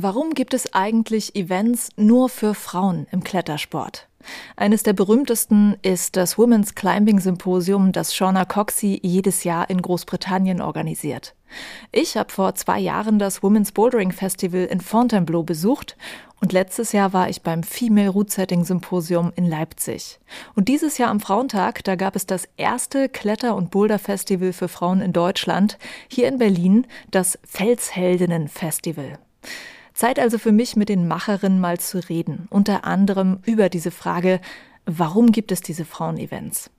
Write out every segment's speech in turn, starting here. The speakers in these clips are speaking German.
Warum gibt es eigentlich Events nur für Frauen im Klettersport? Eines der berühmtesten ist das Women's Climbing Symposium, das Shauna Coxey jedes Jahr in Großbritannien organisiert. Ich habe vor zwei Jahren das Women's Bouldering Festival in Fontainebleau besucht und letztes Jahr war ich beim Female Root Setting Symposium in Leipzig. Und dieses Jahr am Frauentag, da gab es das erste Kletter- und Boulder-Festival für Frauen in Deutschland, hier in Berlin, das Felsheldinnen Festival. Zeit also für mich, mit den Macherinnen mal zu reden, unter anderem über diese Frage, warum gibt es diese Frauenevents?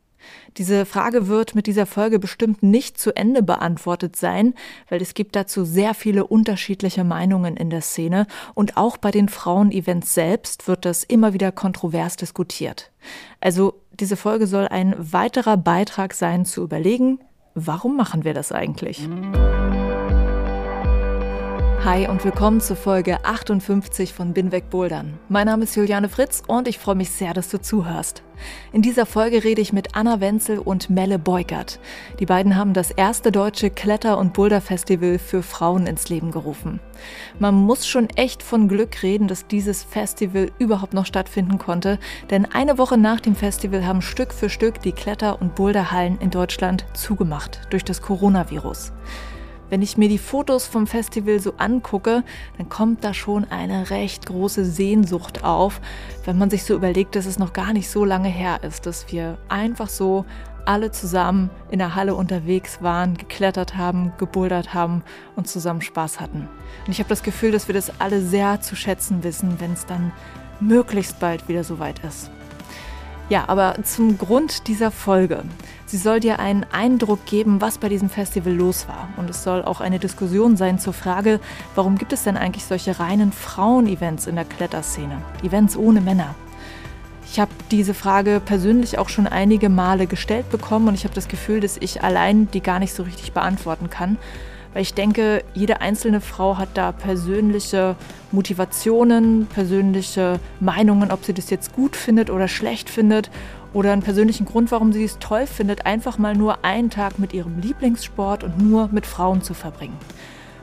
Diese Frage wird mit dieser Folge bestimmt nicht zu Ende beantwortet sein, weil es gibt dazu sehr viele unterschiedliche Meinungen in der Szene und auch bei den Frauenevents selbst wird das immer wieder kontrovers diskutiert. Also diese Folge soll ein weiterer Beitrag sein zu überlegen, warum machen wir das eigentlich? Hi und willkommen zur Folge 58 von Binweg Bouldern. Mein Name ist Juliane Fritz und ich freue mich sehr, dass du zuhörst. In dieser Folge rede ich mit Anna Wenzel und Melle Beukert. Die beiden haben das erste deutsche Kletter- und Boulder-Festival für Frauen ins Leben gerufen. Man muss schon echt von Glück reden, dass dieses Festival überhaupt noch stattfinden konnte, denn eine Woche nach dem Festival haben Stück für Stück die Kletter- und Boulderhallen in Deutschland zugemacht durch das Coronavirus. Wenn ich mir die Fotos vom Festival so angucke, dann kommt da schon eine recht große Sehnsucht auf, wenn man sich so überlegt, dass es noch gar nicht so lange her ist, dass wir einfach so alle zusammen in der Halle unterwegs waren, geklettert haben, gebouldert haben und zusammen Spaß hatten. Und ich habe das Gefühl, dass wir das alle sehr zu schätzen wissen, wenn es dann möglichst bald wieder soweit ist. Ja, aber zum Grund dieser Folge. Sie soll dir einen Eindruck geben, was bei diesem Festival los war. Und es soll auch eine Diskussion sein zur Frage, warum gibt es denn eigentlich solche reinen Frauen-Events in der Kletterszene? Events ohne Männer. Ich habe diese Frage persönlich auch schon einige Male gestellt bekommen und ich habe das Gefühl, dass ich allein die gar nicht so richtig beantworten kann weil ich denke, jede einzelne Frau hat da persönliche Motivationen, persönliche Meinungen, ob sie das jetzt gut findet oder schlecht findet oder einen persönlichen Grund, warum sie es toll findet, einfach mal nur einen Tag mit ihrem Lieblingssport und nur mit Frauen zu verbringen.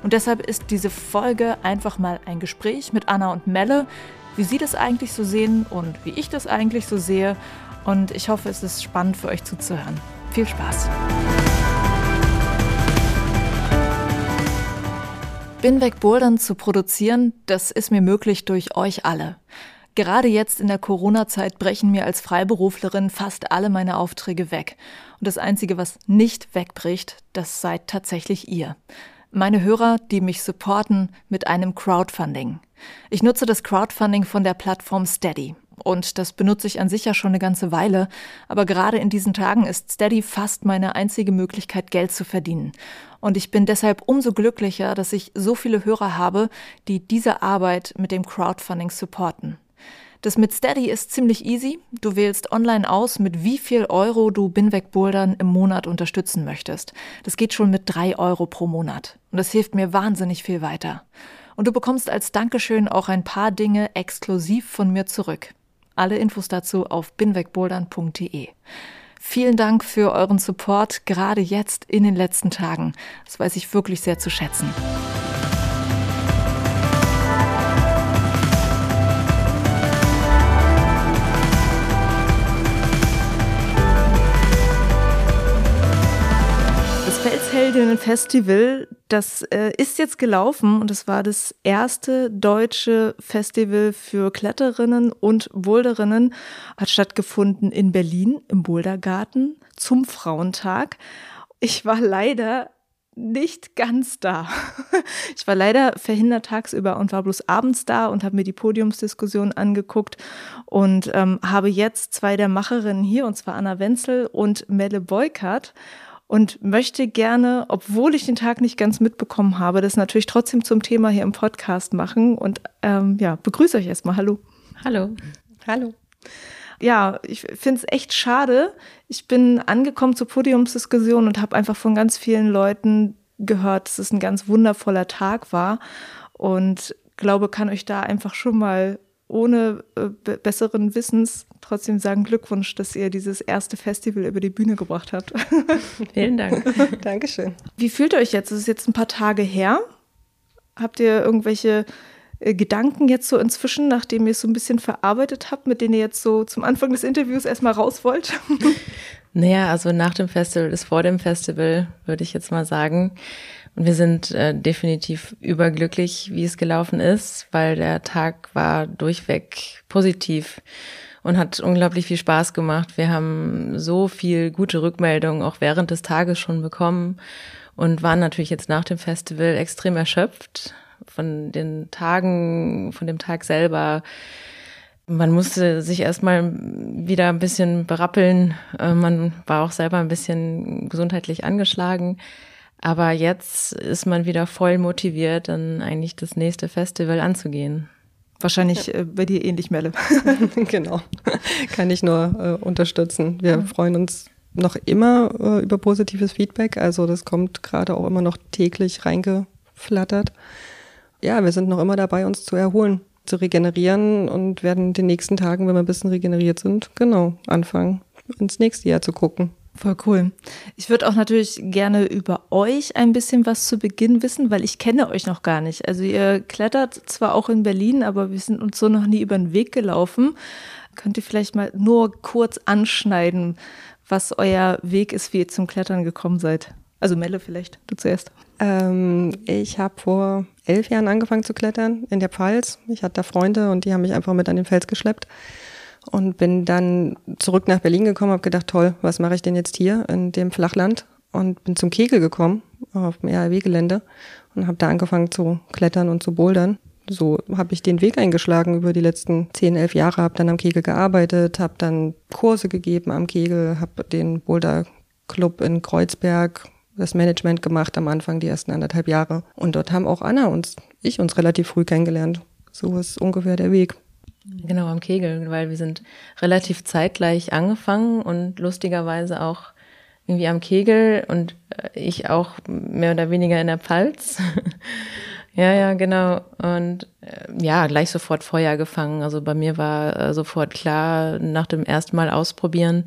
Und deshalb ist diese Folge einfach mal ein Gespräch mit Anna und Melle, wie sie das eigentlich so sehen und wie ich das eigentlich so sehe. Und ich hoffe, es ist spannend für euch zuzuhören. Viel Spaß! Binweg Bouldern zu produzieren, das ist mir möglich durch euch alle. Gerade jetzt in der Corona-Zeit brechen mir als Freiberuflerin fast alle meine Aufträge weg. Und das Einzige, was nicht wegbricht, das seid tatsächlich ihr. Meine Hörer, die mich supporten mit einem Crowdfunding. Ich nutze das Crowdfunding von der Plattform Steady. Und das benutze ich an sich ja schon eine ganze Weile. Aber gerade in diesen Tagen ist Steady fast meine einzige Möglichkeit, Geld zu verdienen. Und ich bin deshalb umso glücklicher, dass ich so viele Hörer habe, die diese Arbeit mit dem Crowdfunding supporten. Das mit Steady ist ziemlich easy. Du wählst online aus, mit wie viel Euro du Binweg Bouldern im Monat unterstützen möchtest. Das geht schon mit drei Euro pro Monat. Und das hilft mir wahnsinnig viel weiter. Und du bekommst als Dankeschön auch ein paar Dinge exklusiv von mir zurück. Alle Infos dazu auf binwegbouldern.de. Vielen Dank für euren Support, gerade jetzt in den letzten Tagen. Das weiß ich wirklich sehr zu schätzen. Felsheldinnen-Festival, das äh, ist jetzt gelaufen und es war das erste deutsche Festival für Kletterinnen und Boulderinnen, hat stattgefunden in Berlin im Bouldergarten zum Frauentag. Ich war leider nicht ganz da. Ich war leider verhindert tagsüber und war bloß abends da und habe mir die Podiumsdiskussion angeguckt und ähm, habe jetzt zwei der Macherinnen hier, und zwar Anna Wenzel und Melle Beukert und möchte gerne, obwohl ich den Tag nicht ganz mitbekommen habe, das natürlich trotzdem zum Thema hier im Podcast machen. Und ähm, ja, begrüße euch erstmal. Hallo. Hallo. Hallo. Ja, ich finde es echt schade. Ich bin angekommen zur Podiumsdiskussion und habe einfach von ganz vielen Leuten gehört, dass es ein ganz wundervoller Tag war und glaube, kann euch da einfach schon mal ohne äh, besseren Wissens trotzdem sagen Glückwunsch, dass ihr dieses erste Festival über die Bühne gebracht habt. Vielen Dank. Dankeschön. Wie fühlt ihr euch jetzt? Es ist jetzt ein paar Tage her. Habt ihr irgendwelche äh, Gedanken jetzt so inzwischen, nachdem ihr es so ein bisschen verarbeitet habt, mit denen ihr jetzt so zum Anfang des Interviews erstmal raus wollt? Naja, also nach dem Festival ist vor dem Festival, würde ich jetzt mal sagen. Und wir sind äh, definitiv überglücklich, wie es gelaufen ist, weil der Tag war durchweg positiv und hat unglaublich viel Spaß gemacht. Wir haben so viel gute Rückmeldungen auch während des Tages schon bekommen und waren natürlich jetzt nach dem Festival extrem erschöpft von den Tagen, von dem Tag selber. Man musste sich erstmal wieder ein bisschen berappeln. Äh, man war auch selber ein bisschen gesundheitlich angeschlagen. Aber jetzt ist man wieder voll motiviert, dann eigentlich das nächste Festival anzugehen. Wahrscheinlich ja. äh, bei dir ähnlich, Melle. genau. Kann ich nur äh, unterstützen. Wir mhm. freuen uns noch immer äh, über positives Feedback. Also das kommt gerade auch immer noch täglich reingeflattert. Ja, wir sind noch immer dabei, uns zu erholen, zu regenerieren und werden in den nächsten Tagen, wenn wir ein bisschen regeneriert sind, genau, anfangen, ins nächste Jahr zu gucken. Voll cool. Ich würde auch natürlich gerne über euch ein bisschen was zu Beginn wissen, weil ich kenne euch noch gar nicht. Also ihr klettert zwar auch in Berlin, aber wir sind uns so noch nie über den Weg gelaufen. Könnt ihr vielleicht mal nur kurz anschneiden, was euer Weg ist, wie ihr zum Klettern gekommen seid? Also Melle vielleicht, du zuerst. Ähm, ich habe vor elf Jahren angefangen zu klettern in der Pfalz. Ich hatte da Freunde und die haben mich einfach mit an den Fels geschleppt und bin dann zurück nach Berlin gekommen, habe gedacht, toll, was mache ich denn jetzt hier in dem Flachland? Und bin zum Kegel gekommen auf dem RAW-Gelände und habe da angefangen zu klettern und zu bouldern. So habe ich den Weg eingeschlagen über die letzten zehn, elf Jahre, habe dann am Kegel gearbeitet, habe dann Kurse gegeben am Kegel, habe den Boulder Club in Kreuzberg das Management gemacht am Anfang, die ersten anderthalb Jahre. Und dort haben auch Anna und ich uns relativ früh kennengelernt. So ist ungefähr der Weg. Genau, am Kegel, weil wir sind relativ zeitgleich angefangen und lustigerweise auch irgendwie am Kegel und äh, ich auch mehr oder weniger in der Pfalz. ja, ja, genau. Und äh, ja, gleich sofort Feuer gefangen. Also bei mir war äh, sofort klar, nach dem ersten Mal ausprobieren,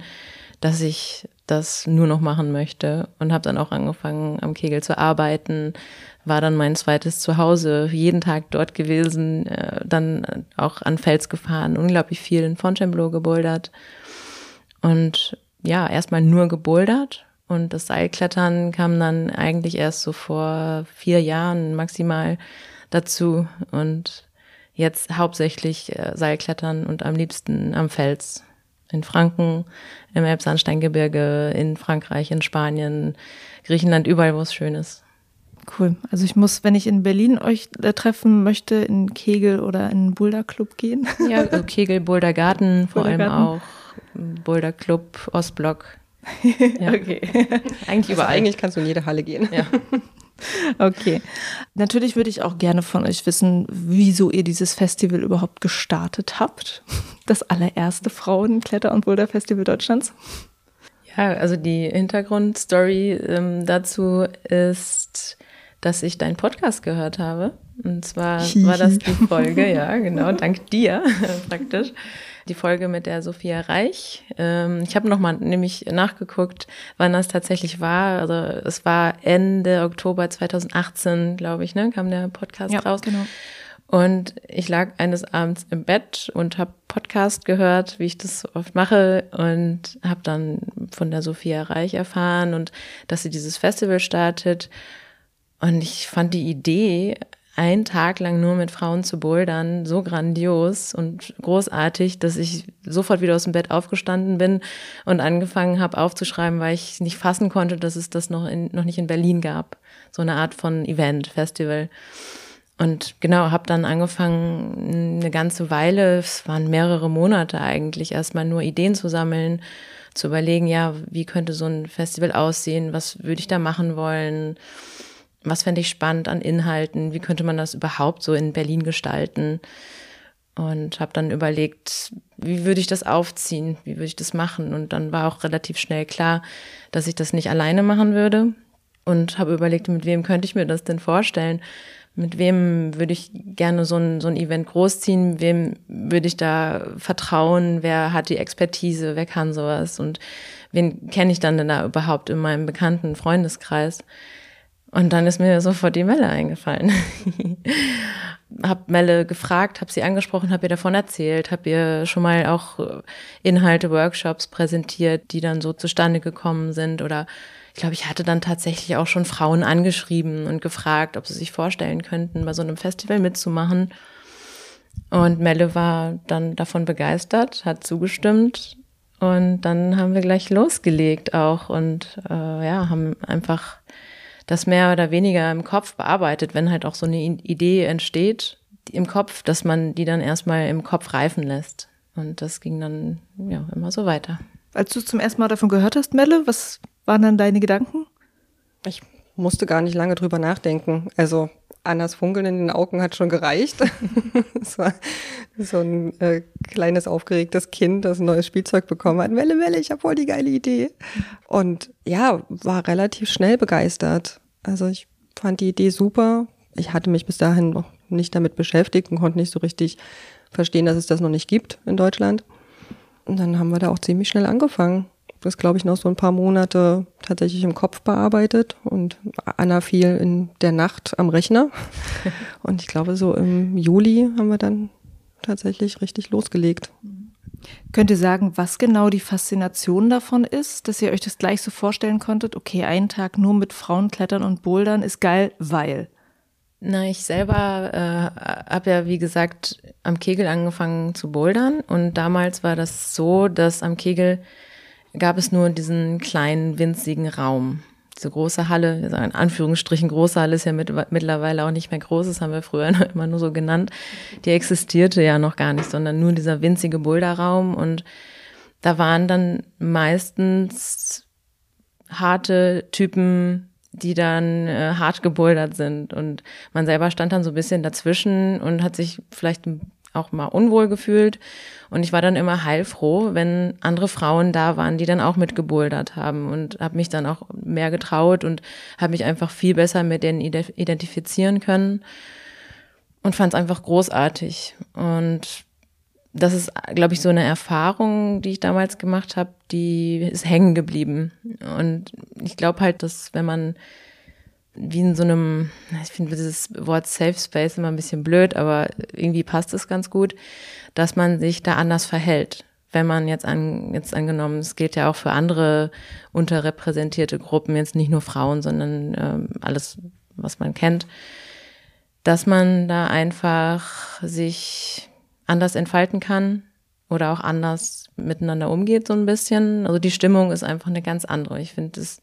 dass ich das nur noch machen möchte und habe dann auch angefangen, am Kegel zu arbeiten, war dann mein zweites Zuhause, jeden Tag dort gewesen, äh, dann auch an Fels gefahren, unglaublich viel in Fontainebleau gebouldert und ja, erstmal nur gebouldert und das Seilklettern kam dann eigentlich erst so vor vier Jahren maximal dazu und jetzt hauptsächlich äh, Seilklettern und am liebsten am Fels in Franken, im Elbsandsteingebirge, in Frankreich, in Spanien, Griechenland, überall, wo es schön ist. Cool. Also ich muss, wenn ich in Berlin euch äh, treffen möchte, in Kegel oder in Boulder Club gehen. Ja, also Kegel, Boulder Garten vor allem auch. Boulder Club, Ostblock. Ja. okay. Eigentlich überall. Also eigentlich kannst du in jede Halle gehen. Ja. Okay. Natürlich würde ich auch gerne von euch wissen, wieso ihr dieses Festival überhaupt gestartet habt. Das allererste Frauenkletter- und Boulder-Festival Deutschlands. Ja, also die Hintergrundstory ähm, dazu ist, dass ich deinen Podcast gehört habe. Und zwar war das die Folge, ja, genau, dank dir praktisch die Folge mit der Sophia Reich. Ähm, ich habe nochmal nämlich nachgeguckt, wann das tatsächlich war. Also es war Ende Oktober 2018, glaube ich, ne, kam der Podcast ja, raus. Genau. Und ich lag eines Abends im Bett und habe Podcast gehört, wie ich das oft mache und habe dann von der Sophia Reich erfahren und dass sie dieses Festival startet. Und ich fand die Idee einen Tag lang nur mit Frauen zu bouldern, so grandios und großartig, dass ich sofort wieder aus dem Bett aufgestanden bin und angefangen habe aufzuschreiben, weil ich nicht fassen konnte, dass es das noch, in, noch nicht in Berlin gab. So eine Art von Event, Festival. Und genau, habe dann angefangen, eine ganze Weile, es waren mehrere Monate eigentlich, erstmal nur Ideen zu sammeln, zu überlegen, ja, wie könnte so ein Festival aussehen, was würde ich da machen wollen was fände ich spannend an Inhalten? Wie könnte man das überhaupt so in Berlin gestalten? und habe dann überlegt, wie würde ich das aufziehen, wie würde ich das machen? Und dann war auch relativ schnell klar, dass ich das nicht alleine machen würde. Und habe überlegt, mit wem könnte ich mir das denn vorstellen, mit wem würde ich gerne so ein, so ein Event großziehen, wem würde ich da vertrauen, wer hat die Expertise, wer kann sowas? Und wen kenne ich dann denn da überhaupt in meinem bekannten Freundeskreis. Und dann ist mir sofort die Melle eingefallen. hab Melle gefragt, hab sie angesprochen, hab ihr davon erzählt, hab ihr schon mal auch Inhalte, Workshops präsentiert, die dann so zustande gekommen sind oder ich glaube, ich hatte dann tatsächlich auch schon Frauen angeschrieben und gefragt, ob sie sich vorstellen könnten, bei so einem Festival mitzumachen. Und Melle war dann davon begeistert, hat zugestimmt. Und dann haben wir gleich losgelegt auch und äh, ja, haben einfach das mehr oder weniger im Kopf bearbeitet, wenn halt auch so eine Idee entsteht im Kopf, dass man die dann erstmal im Kopf reifen lässt. Und das ging dann ja immer so weiter. Als du zum ersten Mal davon gehört hast, Melle, was waren dann deine Gedanken? Ich musste gar nicht lange drüber nachdenken. Also Annas Funkeln in den Augen hat schon gereicht. Es war so ein äh, kleines aufgeregtes Kind, das ein neues Spielzeug bekommen hat. Welle, Welle, ich habe voll die geile Idee. Und ja, war relativ schnell begeistert. Also ich fand die Idee super. Ich hatte mich bis dahin noch nicht damit beschäftigt und konnte nicht so richtig verstehen, dass es das noch nicht gibt in Deutschland. Und dann haben wir da auch ziemlich schnell angefangen das, glaube ich, noch so ein paar Monate tatsächlich im Kopf bearbeitet und Anna fiel in der Nacht am Rechner. Und ich glaube, so im Juli haben wir dann tatsächlich richtig losgelegt. Könnt ihr sagen, was genau die Faszination davon ist, dass ihr euch das gleich so vorstellen konntet? Okay, einen Tag nur mit Frauen klettern und bouldern ist geil, weil. Na, ich selber äh, habe ja, wie gesagt, am Kegel angefangen zu bouldern. Und damals war das so, dass am Kegel gab es nur diesen kleinen, winzigen Raum. Diese große Halle, in Anführungsstrichen große Halle ist ja mit, mittlerweile auch nicht mehr groß, das haben wir früher immer nur so genannt. Die existierte ja noch gar nicht, sondern nur dieser winzige Boulderraum und da waren dann meistens harte Typen, die dann äh, hart gebouldert sind und man selber stand dann so ein bisschen dazwischen und hat sich vielleicht auch mal unwohl gefühlt. Und ich war dann immer heilfroh, wenn andere Frauen da waren, die dann auch mitgebouldert haben und habe mich dann auch mehr getraut und habe mich einfach viel besser mit denen identifizieren können und fand es einfach großartig. Und das ist, glaube ich, so eine Erfahrung, die ich damals gemacht habe, die ist hängen geblieben. Und ich glaube halt, dass wenn man wie in so einem, ich finde dieses Wort Safe Space immer ein bisschen blöd, aber irgendwie passt es ganz gut, dass man sich da anders verhält. Wenn man jetzt an, jetzt angenommen, es gilt ja auch für andere unterrepräsentierte Gruppen, jetzt nicht nur Frauen, sondern ähm, alles, was man kennt, dass man da einfach sich anders entfalten kann oder auch anders miteinander umgeht, so ein bisschen. Also die Stimmung ist einfach eine ganz andere. Ich finde es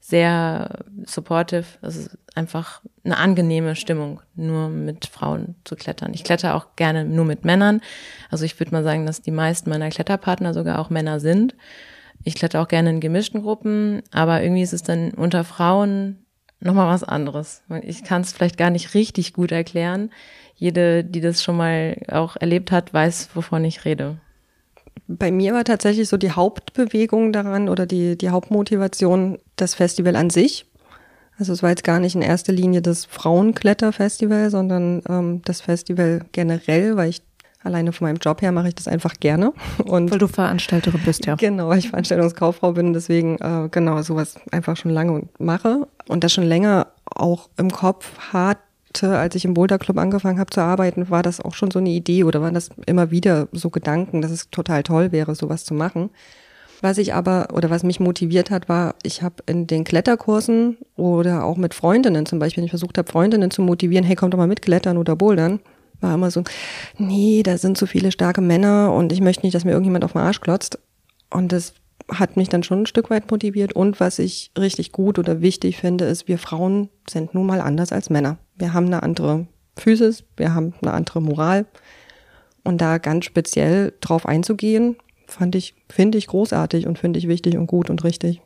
sehr supportive. Es ist einfach eine angenehme Stimmung, nur mit Frauen zu klettern. Ich kletter auch gerne nur mit Männern. Also ich würde mal sagen, dass die meisten meiner Kletterpartner sogar auch Männer sind. Ich kletter auch gerne in gemischten Gruppen, aber irgendwie ist es dann unter Frauen nochmal was anderes. Ich kann es vielleicht gar nicht richtig gut erklären. Jede, die das schon mal auch erlebt hat, weiß, wovon ich rede bei mir war tatsächlich so die Hauptbewegung daran oder die, die Hauptmotivation das Festival an sich. Also es war jetzt gar nicht in erster Linie das Frauenkletterfestival, sondern ähm, das Festival generell, weil ich alleine von meinem Job her mache ich das einfach gerne. Und weil du Veranstalterin bist, ja. Genau, weil ich Veranstaltungskauffrau bin, deswegen äh, genau sowas einfach schon lange mache und das schon länger auch im Kopf hat, hatte, als ich im Boulder Club angefangen habe zu arbeiten, war das auch schon so eine Idee oder waren das immer wieder so Gedanken, dass es total toll wäre, sowas zu machen. Was ich aber oder was mich motiviert hat, war, ich habe in den Kletterkursen oder auch mit Freundinnen zum Beispiel, wenn ich versucht habe, Freundinnen zu motivieren, hey, komm doch mal mit Klettern oder Bouldern, war immer so, nee, da sind so viele starke Männer und ich möchte nicht, dass mir irgendjemand auf den Arsch klotzt. Und das hat mich dann schon ein Stück weit motiviert. Und was ich richtig gut oder wichtig finde, ist, wir Frauen sind nun mal anders als Männer. Wir haben eine andere Physis, wir haben eine andere Moral. Und da ganz speziell drauf einzugehen, fand ich, finde ich großartig und finde ich wichtig und gut und richtig.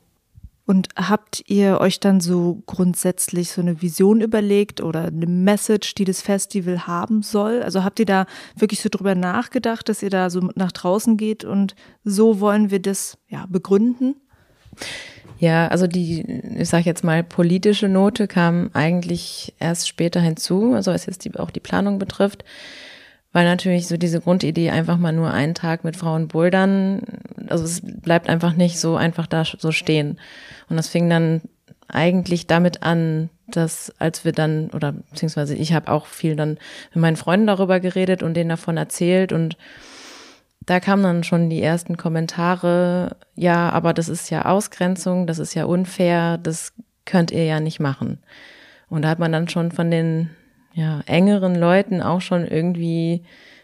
Und habt ihr euch dann so grundsätzlich so eine Vision überlegt oder eine Message, die das Festival haben soll? Also habt ihr da wirklich so drüber nachgedacht, dass ihr da so nach draußen geht und so wollen wir das ja begründen? Ja, also die, ich sage jetzt mal, politische Note kam eigentlich erst später hinzu, also was jetzt die, auch die Planung betrifft. Weil natürlich so diese Grundidee einfach mal nur einen Tag mit Frauen bouldern, also es bleibt einfach nicht so einfach da so stehen. Und das fing dann eigentlich damit an, dass als wir dann, oder beziehungsweise ich habe auch viel dann mit meinen Freunden darüber geredet und denen davon erzählt und da kamen dann schon die ersten Kommentare, ja, aber das ist ja Ausgrenzung, das ist ja unfair, das könnt ihr ja nicht machen. Und da hat man dann schon von den ja, engeren Leuten auch schon irgendwie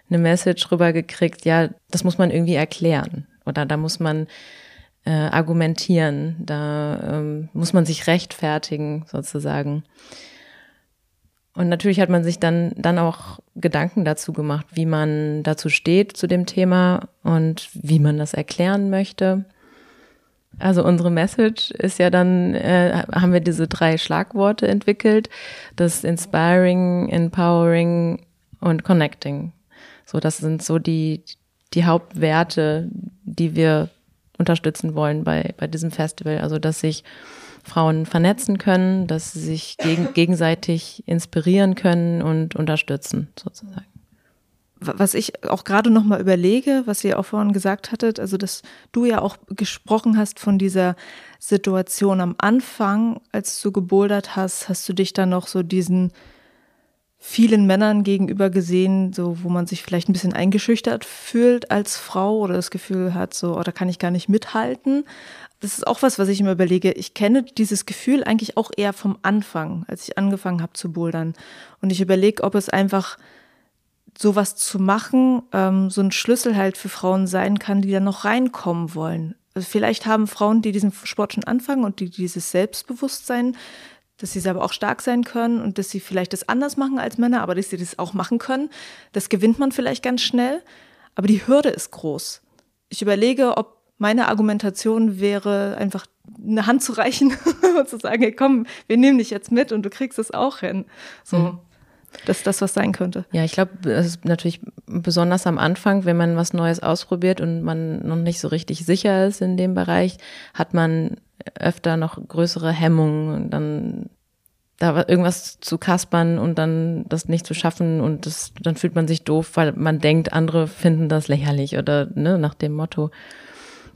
eine Message rübergekriegt, ja, das muss man irgendwie erklären oder da muss man äh, argumentieren, da ähm, muss man sich rechtfertigen sozusagen. Und natürlich hat man sich dann, dann auch Gedanken dazu gemacht, wie man dazu steht zu dem Thema und wie man das erklären möchte. Also unsere Message ist ja dann, äh, haben wir diese drei Schlagworte entwickelt, das Inspiring, Empowering und Connecting. So, das sind so die, die Hauptwerte, die wir unterstützen wollen bei, bei diesem Festival. Also, dass sich Frauen vernetzen können, dass sie sich geg gegenseitig inspirieren können und unterstützen, sozusagen was ich auch gerade noch mal überlege, was ihr auch vorhin gesagt hattet, also dass du ja auch gesprochen hast von dieser Situation am Anfang, als du gebouldert hast, hast du dich dann noch so diesen vielen Männern gegenüber gesehen, so wo man sich vielleicht ein bisschen eingeschüchtert fühlt als Frau oder das Gefühl hat, so, oh, kann ich gar nicht mithalten. Das ist auch was, was ich immer überlege. Ich kenne dieses Gefühl eigentlich auch eher vom Anfang, als ich angefangen habe zu bouldern. Und ich überlege, ob es einfach sowas zu machen, ähm, so ein Schlüssel halt für Frauen sein kann, die da noch reinkommen wollen. Also vielleicht haben Frauen, die diesen Sport schon anfangen und die dieses Selbstbewusstsein, dass sie selber auch stark sein können und dass sie vielleicht das anders machen als Männer, aber dass sie das auch machen können. Das gewinnt man vielleicht ganz schnell, aber die Hürde ist groß. Ich überlege, ob meine Argumentation wäre, einfach eine Hand zu reichen und zu sagen, hey, komm, wir nehmen dich jetzt mit und du kriegst es auch hin. So. Mhm dass das was sein könnte. Ja, ich glaube, es ist natürlich besonders am Anfang, wenn man was Neues ausprobiert und man noch nicht so richtig sicher ist in dem Bereich, hat man öfter noch größere Hemmungen und dann da irgendwas zu kaspern und dann das nicht zu schaffen und das, dann fühlt man sich doof, weil man denkt, andere finden das lächerlich oder ne, nach dem Motto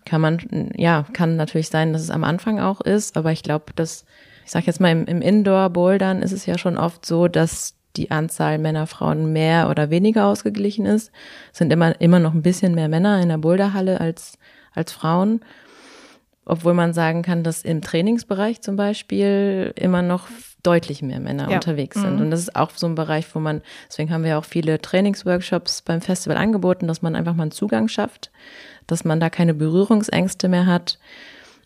kann man, ja, kann natürlich sein, dass es am Anfang auch ist, aber ich glaube, dass, ich sag jetzt mal, im, im Indoor-Bouldern ist es ja schon oft so, dass die Anzahl Männer, Frauen mehr oder weniger ausgeglichen ist. Es sind immer, immer noch ein bisschen mehr Männer in der Boulderhalle als, als Frauen. Obwohl man sagen kann, dass im Trainingsbereich zum Beispiel immer noch deutlich mehr Männer ja. unterwegs sind. Mhm. Und das ist auch so ein Bereich, wo man, deswegen haben wir auch viele Trainingsworkshops beim Festival angeboten, dass man einfach mal einen Zugang schafft, dass man da keine Berührungsängste mehr hat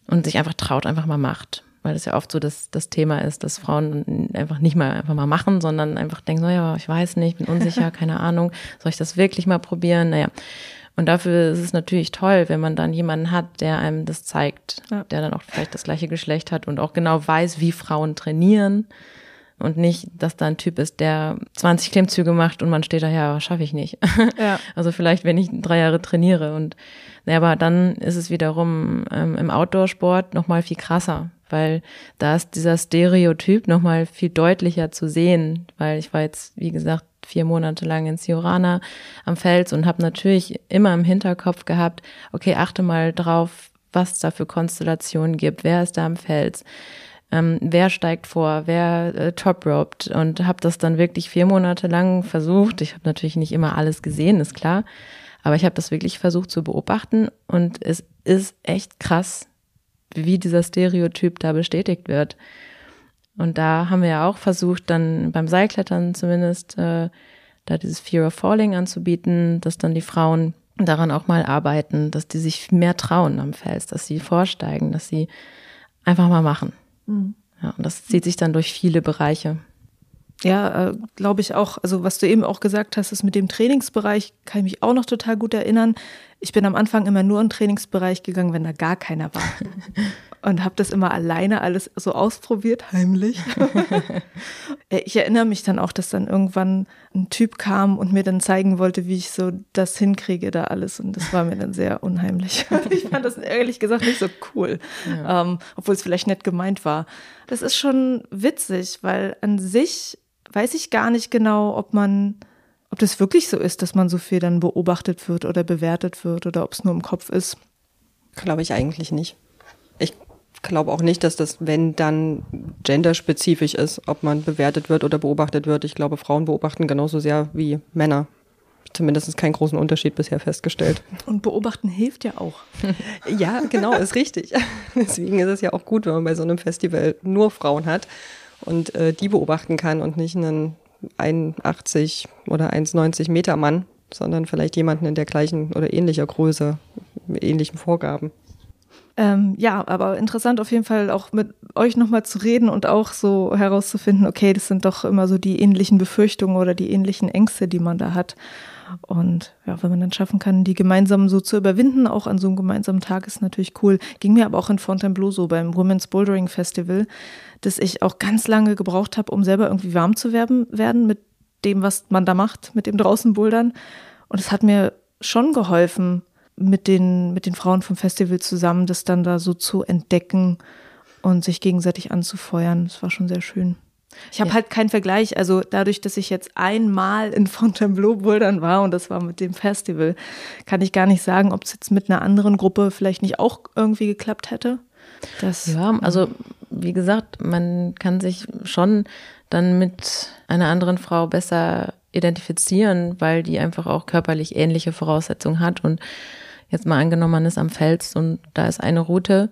und sich einfach traut, einfach mal macht weil das ja oft so das, das Thema ist, dass Frauen einfach nicht mal einfach mal machen, sondern einfach denken, so, ja, ich weiß nicht, bin unsicher, keine Ahnung, soll ich das wirklich mal probieren? Naja. Und dafür ist es natürlich toll, wenn man dann jemanden hat, der einem das zeigt, ja. der dann auch vielleicht das gleiche Geschlecht hat und auch genau weiß, wie Frauen trainieren. Und nicht, dass da ein Typ ist, der 20 Klimmzüge macht und man steht da, ja, schaffe ich nicht. Ja. Also vielleicht, wenn ich drei Jahre trainiere und, naja, aber dann ist es wiederum ähm, im Outdoor-Sport nochmal viel krasser, weil da ist dieser Stereotyp nochmal viel deutlicher zu sehen, weil ich war jetzt, wie gesagt, vier Monate lang in Ciorana am Fels und habe natürlich immer im Hinterkopf gehabt, okay, achte mal drauf, was es da für Konstellationen gibt, wer ist da am Fels, ähm, wer steigt vor, wer äh, top-roped und habe das dann wirklich vier Monate lang versucht. Ich habe natürlich nicht immer alles gesehen, ist klar, aber ich habe das wirklich versucht zu beobachten und es ist echt krass, wie dieser Stereotyp da bestätigt wird. Und da haben wir ja auch versucht, dann beim Seilklettern zumindest äh, da dieses Fear of Falling anzubieten, dass dann die Frauen daran auch mal arbeiten, dass die sich mehr trauen am Fels, dass sie vorsteigen, dass sie einfach mal machen. Mhm. Ja, und das zieht sich dann durch viele Bereiche. Ja, äh, glaube ich auch. Also was du eben auch gesagt hast, ist mit dem Trainingsbereich, kann ich mich auch noch total gut erinnern ich bin am Anfang immer nur im Trainingsbereich gegangen, wenn da gar keiner war. und habe das immer alleine alles so ausprobiert, heimlich. ich erinnere mich dann auch, dass dann irgendwann ein Typ kam und mir dann zeigen wollte, wie ich so das hinkriege, da alles. Und das war mir dann sehr unheimlich. ich fand das ehrlich gesagt nicht so cool, ja. ähm, obwohl es vielleicht nett gemeint war. Das ist schon witzig, weil an sich weiß ich gar nicht genau, ob man ob das wirklich so ist, dass man so viel dann beobachtet wird oder bewertet wird oder ob es nur im Kopf ist. Glaube ich eigentlich nicht. Ich glaube auch nicht, dass das, wenn dann genderspezifisch ist, ob man bewertet wird oder beobachtet wird. Ich glaube, Frauen beobachten genauso sehr wie Männer. Zumindest keinen großen Unterschied bisher festgestellt. Und beobachten hilft ja auch. ja, genau, ist richtig. Deswegen ist es ja auch gut, wenn man bei so einem Festival nur Frauen hat und äh, die beobachten kann und nicht einen 1,80 oder 1,90 Meter Mann, sondern vielleicht jemanden in der gleichen oder ähnlicher Größe, mit ähnlichen Vorgaben. Ähm, ja, aber interessant auf jeden Fall auch mit euch nochmal zu reden und auch so herauszufinden, okay, das sind doch immer so die ähnlichen Befürchtungen oder die ähnlichen Ängste, die man da hat. Und ja, wenn man dann schaffen kann, die gemeinsam so zu überwinden, auch an so einem gemeinsamen Tag, ist natürlich cool. Ging mir aber auch in Fontainebleau so beim Women's Bouldering Festival, dass ich auch ganz lange gebraucht habe, um selber irgendwie warm zu werden, werden mit dem, was man da macht, mit dem draußen Bouldern. Und es hat mir schon geholfen, mit den, mit den Frauen vom Festival zusammen, das dann da so zu entdecken und sich gegenseitig anzufeuern. Das war schon sehr schön. Ich habe ja. halt keinen Vergleich. Also dadurch, dass ich jetzt einmal in Fontainebleau bouldern war und das war mit dem Festival, kann ich gar nicht sagen, ob es jetzt mit einer anderen Gruppe vielleicht nicht auch irgendwie geklappt hätte. Das, ja, also wie gesagt, man kann sich schon dann mit einer anderen Frau besser identifizieren, weil die einfach auch körperlich ähnliche Voraussetzungen hat. Und jetzt mal angenommen, man ist am Fels und da ist eine Route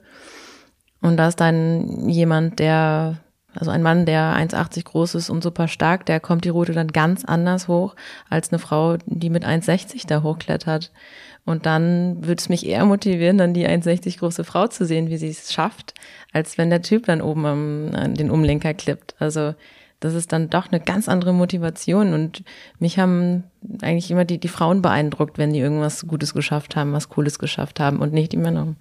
und da ist dann jemand, der also ein Mann, der 1,80 groß ist und super stark, der kommt die Route dann ganz anders hoch als eine Frau, die mit 1,60 da hochklettert. Und dann würde es mich eher motivieren, dann die 1,60 große Frau zu sehen, wie sie es schafft, als wenn der Typ dann oben am, an den Umlenker klippt. Also das ist dann doch eine ganz andere Motivation. Und mich haben eigentlich immer die, die Frauen beeindruckt, wenn die irgendwas Gutes geschafft haben, was Cooles geschafft haben und nicht die Männer.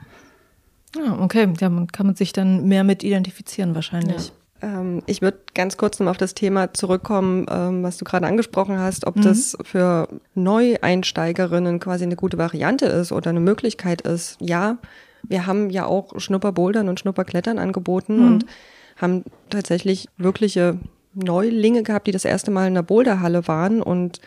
Ja, okay. Ja, man kann man sich dann mehr mit identifizieren wahrscheinlich. Ja. Ähm, ich würde ganz kurz noch auf das Thema zurückkommen, ähm, was du gerade angesprochen hast, ob mhm. das für Neueinsteigerinnen quasi eine gute Variante ist oder eine Möglichkeit ist. Ja, wir haben ja auch Schnupperbouldern und Schnupperklettern angeboten mhm. und haben tatsächlich wirkliche Neulinge gehabt, die das erste Mal in der Boulderhalle waren und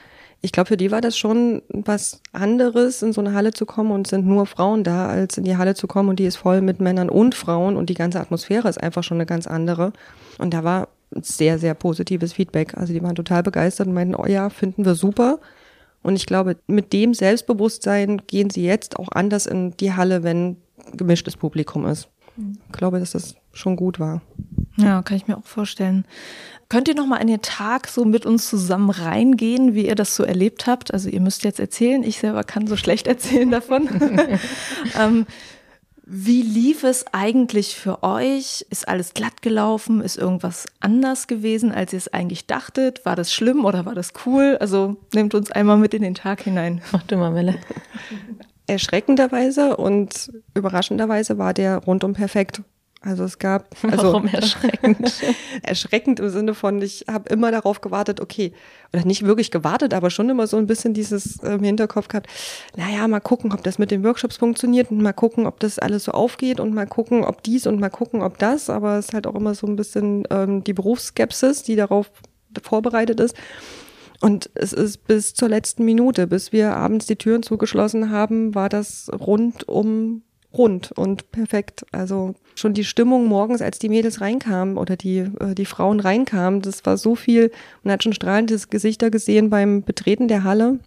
ich glaube, für die war das schon was anderes, in so eine Halle zu kommen und sind nur Frauen da, als in die Halle zu kommen und die ist voll mit Männern und Frauen und die ganze Atmosphäre ist einfach schon eine ganz andere. Und da war sehr, sehr positives Feedback. Also die waren total begeistert und meinten, oh ja, finden wir super. Und ich glaube, mit dem Selbstbewusstsein gehen sie jetzt auch anders in die Halle, wenn gemischtes Publikum ist. Ich glaube, dass das schon gut war. Ja, kann ich mir auch vorstellen. Könnt ihr noch mal an den Tag so mit uns zusammen reingehen, wie ihr das so erlebt habt? Also ihr müsst jetzt erzählen, ich selber kann so schlecht erzählen davon. ähm, wie lief es eigentlich für euch? Ist alles glatt gelaufen? Ist irgendwas anders gewesen, als ihr es eigentlich dachtet? War das schlimm oder war das cool? Also nehmt uns einmal mit in den Tag hinein. Mach du mal, Melle. Erschreckenderweise und überraschenderweise war der rundum perfekt. Also es gab also Warum erschreckend? erschreckend im Sinne von ich habe immer darauf gewartet, okay, oder nicht wirklich gewartet, aber schon immer so ein bisschen dieses äh, im Hinterkopf gehabt. Naja, mal gucken, ob das mit den Workshops funktioniert und mal gucken, ob das alles so aufgeht und mal gucken, ob dies und mal gucken, ob das. Aber es ist halt auch immer so ein bisschen ähm, die Berufsskepsis, die darauf vorbereitet ist. Und es ist bis zur letzten Minute, bis wir abends die Türen zugeschlossen haben, war das rundum rund und perfekt. Also schon die Stimmung morgens, als die Mädels reinkamen oder die, äh, die Frauen reinkamen, das war so viel. Man hat schon strahlende Gesichter gesehen beim Betreten der Halle.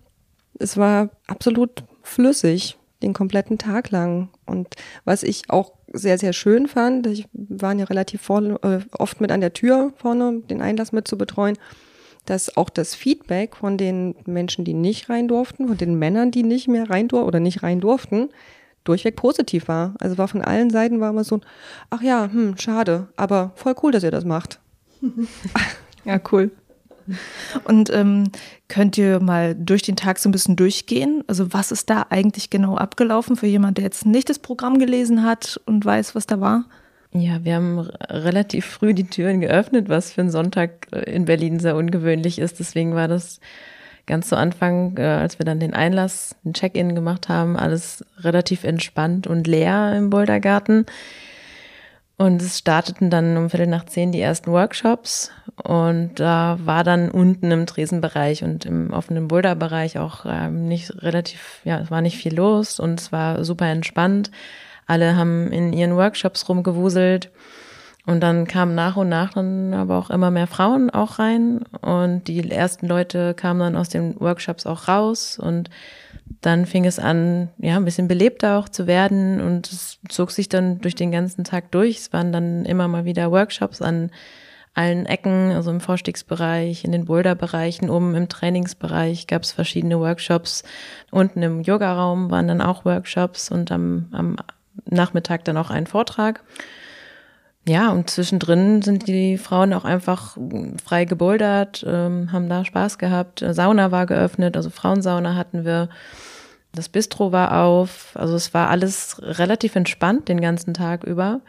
Es war absolut flüssig den kompletten Tag lang. Und was ich auch sehr, sehr schön fand, ich war ja relativ vorne, äh, oft mit an der Tür vorne, den Einlass mit zu betreuen, dass auch das Feedback von den Menschen, die nicht rein durften, von den Männern, die nicht mehr rein durften oder nicht rein durften, durchweg positiv war. Also war von allen Seiten war immer so, ach ja, hm, schade, aber voll cool, dass ihr das macht. ja, cool. Und ähm, könnt ihr mal durch den Tag so ein bisschen durchgehen? Also was ist da eigentlich genau abgelaufen für jemand, der jetzt nicht das Programm gelesen hat und weiß, was da war? Ja, wir haben relativ früh die Türen geöffnet, was für einen Sonntag äh, in Berlin sehr ungewöhnlich ist. Deswegen war das ganz zu Anfang, äh, als wir dann den Einlass, den Check-in gemacht haben, alles relativ entspannt und leer im Bouldergarten. Und es starteten dann um Viertel nach zehn die ersten Workshops. Und da war dann unten im Tresenbereich und im offenen Boulderbereich auch ähm, nicht relativ, ja, es war nicht viel los und es war super entspannt. Alle haben in ihren Workshops rumgewuselt. Und dann kamen nach und nach dann aber auch immer mehr Frauen auch rein und die ersten Leute kamen dann aus den Workshops auch raus und dann fing es an, ja, ein bisschen belebter auch zu werden und es zog sich dann durch den ganzen Tag durch. Es waren dann immer mal wieder Workshops an allen Ecken, also im Vorstiegsbereich, in den Boulderbereichen, oben im Trainingsbereich gab es verschiedene Workshops. Unten im Yogaraum waren dann auch Workshops und am, am Nachmittag dann auch ein Vortrag. Ja, und zwischendrin sind die Frauen auch einfach frei gebouldert, ähm, haben da Spaß gehabt. Sauna war geöffnet, also Frauensauna hatten wir. Das Bistro war auf. Also es war alles relativ entspannt den ganzen Tag über,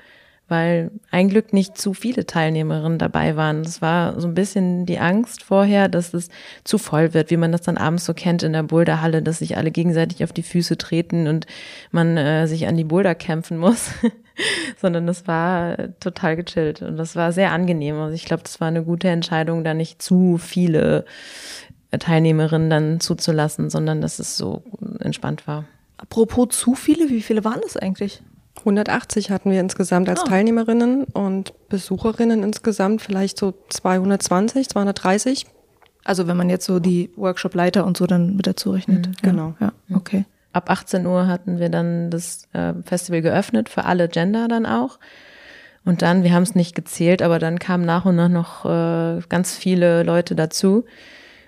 weil ein Glück nicht zu viele Teilnehmerinnen dabei waren. Es war so ein bisschen die Angst vorher, dass es zu voll wird, wie man das dann abends so kennt in der Boulderhalle, dass sich alle gegenseitig auf die Füße treten und man äh, sich an die Boulder kämpfen muss. sondern das war total gechillt und das war sehr angenehm. Also ich glaube, das war eine gute Entscheidung, da nicht zu viele Teilnehmerinnen dann zuzulassen, sondern dass es so entspannt war. Apropos zu viele, wie viele waren das eigentlich? 180 hatten wir insgesamt als ah. Teilnehmerinnen und Besucherinnen insgesamt vielleicht so 220, 230. Also wenn man jetzt so die Workshop-Leiter und so dann mit dazu rechnet. Mhm, genau. Ja, okay. Ab 18 Uhr hatten wir dann das äh, Festival geöffnet, für alle Gender dann auch. Und dann, wir haben es nicht gezählt, aber dann kamen nach und nach noch äh, ganz viele Leute dazu.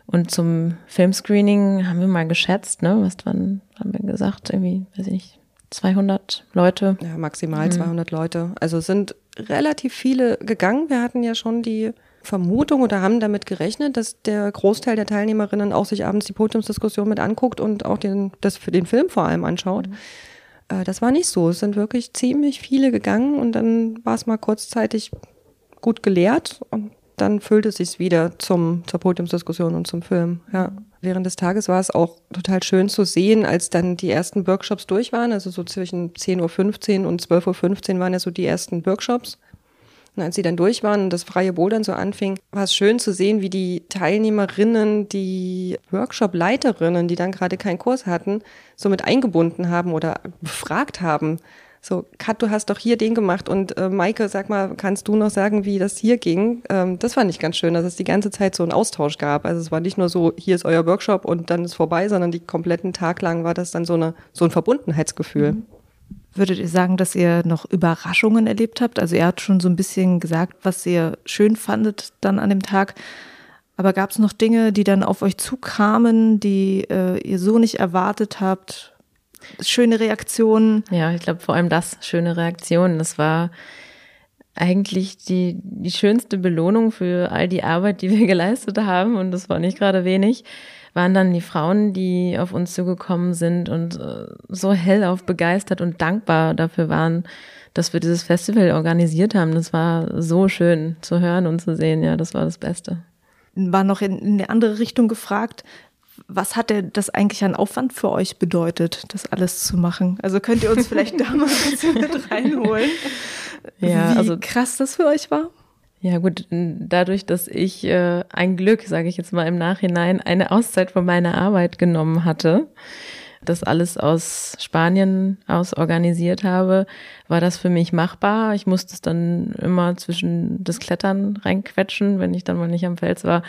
Und zum Filmscreening haben wir mal geschätzt, ne? Was dann haben wir gesagt? Irgendwie, weiß ich nicht, 200 Leute. Ja, maximal mhm. 200 Leute. Also es sind relativ viele gegangen. Wir hatten ja schon die Vermutung oder haben damit gerechnet, dass der Großteil der Teilnehmerinnen auch sich abends die Podiumsdiskussion mit anguckt und auch den, das für den Film vor allem anschaut. Mhm. Äh, das war nicht so. Es sind wirklich ziemlich viele gegangen und dann war es mal kurzzeitig gut geleert und dann füllte es sich wieder zum, zur Podiumsdiskussion und zum Film. Ja. Während des Tages war es auch total schön zu sehen, als dann die ersten Workshops durch waren. Also so zwischen 10.15 Uhr und 12.15 Uhr waren ja so die ersten Workshops. Und als sie dann durch waren und das freie Bouldern so anfing, war es schön zu sehen, wie die Teilnehmerinnen, die Workshop-Leiterinnen, die dann gerade keinen Kurs hatten, so mit eingebunden haben oder befragt haben. So, Kat, du hast doch hier den gemacht und äh, Maike, sag mal, kannst du noch sagen, wie das hier ging? Ähm, das fand ich ganz schön, dass es die ganze Zeit so einen Austausch gab. Also es war nicht nur so, hier ist euer Workshop und dann ist vorbei, sondern die kompletten Tag lang war das dann so eine so ein Verbundenheitsgefühl. Mhm. Würdet ihr sagen, dass ihr noch Überraschungen erlebt habt? Also ihr habt schon so ein bisschen gesagt, was ihr schön fandet dann an dem Tag. Aber gab es noch Dinge, die dann auf euch zukamen, die äh, ihr so nicht erwartet habt? Schöne Reaktionen? Ja, ich glaube vor allem das, schöne Reaktionen. Das war eigentlich die, die schönste Belohnung für all die Arbeit, die wir geleistet haben. Und das war nicht gerade wenig waren dann die Frauen, die auf uns zugekommen sind und äh, so hellauf begeistert und dankbar dafür waren, dass wir dieses Festival organisiert haben. Das war so schön zu hören und zu sehen. Ja, das war das Beste. War noch in, in eine andere Richtung gefragt. Was hat denn das eigentlich an Aufwand für euch bedeutet, das alles zu machen? Also könnt ihr uns vielleicht da mal ein bisschen mit reinholen, ja, wie also krass das für euch war? Ja gut, dadurch, dass ich äh, ein Glück, sage ich jetzt mal im Nachhinein, eine Auszeit von meiner Arbeit genommen hatte, das alles aus Spanien aus organisiert habe, war das für mich machbar. Ich musste es dann immer zwischen das Klettern reinquetschen, wenn ich dann mal nicht am Fels war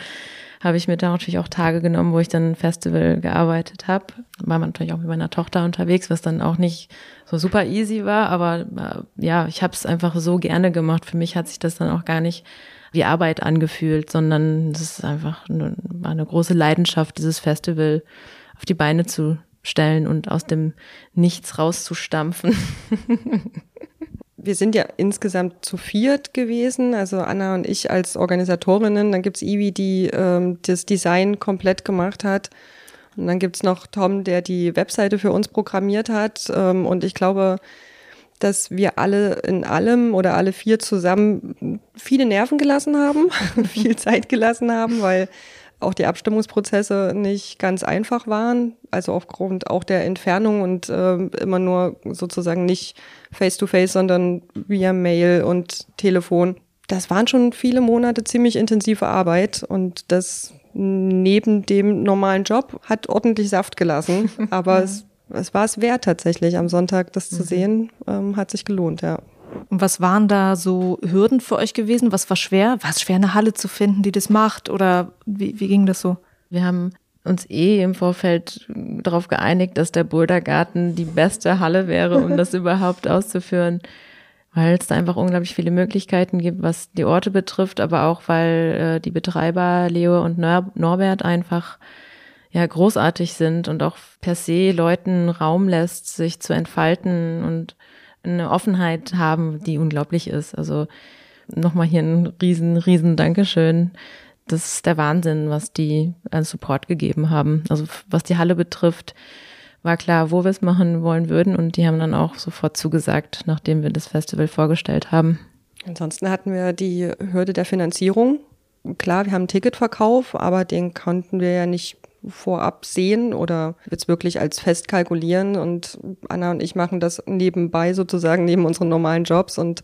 habe ich mir da natürlich auch Tage genommen, wo ich dann Festival gearbeitet habe. War man natürlich auch mit meiner Tochter unterwegs, was dann auch nicht so super easy war, aber äh, ja, ich habe es einfach so gerne gemacht. Für mich hat sich das dann auch gar nicht wie Arbeit angefühlt, sondern es ist einfach eine, eine große Leidenschaft, dieses Festival auf die Beine zu stellen und aus dem Nichts rauszustampfen. wir sind ja insgesamt zu viert gewesen, also Anna und ich als Organisatorinnen. Dann gibt's Ivi, die ähm, das Design komplett gemacht hat. Und dann gibt's noch Tom, der die Webseite für uns programmiert hat. Ähm, und ich glaube, dass wir alle in allem oder alle vier zusammen viele Nerven gelassen haben, viel Zeit gelassen haben, weil auch die Abstimmungsprozesse nicht ganz einfach waren, also aufgrund auch der Entfernung und äh, immer nur sozusagen nicht face-to-face, -face, sondern via Mail und Telefon. Das waren schon viele Monate ziemlich intensive Arbeit und das neben dem normalen Job hat ordentlich Saft gelassen, aber es, es war es wert tatsächlich am Sonntag das zu mhm. sehen, ähm, hat sich gelohnt, ja. Und was waren da so Hürden für euch gewesen? Was war schwer? War es schwer, eine Halle zu finden, die das macht? Oder wie, wie ging das so? Wir haben uns eh im Vorfeld darauf geeinigt, dass der Bouldergarten die beste Halle wäre, um das überhaupt auszuführen, weil es da einfach unglaublich viele Möglichkeiten gibt, was die Orte betrifft, aber auch weil äh, die Betreiber Leo und Nor Norbert einfach ja großartig sind und auch per se Leuten Raum lässt, sich zu entfalten und eine Offenheit haben, die unglaublich ist. Also nochmal hier ein riesen, riesen Dankeschön. Das ist der Wahnsinn, was die an Support gegeben haben. Also was die Halle betrifft, war klar, wo wir es machen wollen würden und die haben dann auch sofort zugesagt, nachdem wir das Festival vorgestellt haben. Ansonsten hatten wir die Hürde der Finanzierung. Klar, wir haben einen Ticketverkauf, aber den konnten wir ja nicht vorab sehen oder jetzt wirklich als fest kalkulieren. Und Anna und ich machen das nebenbei sozusagen neben unseren normalen Jobs und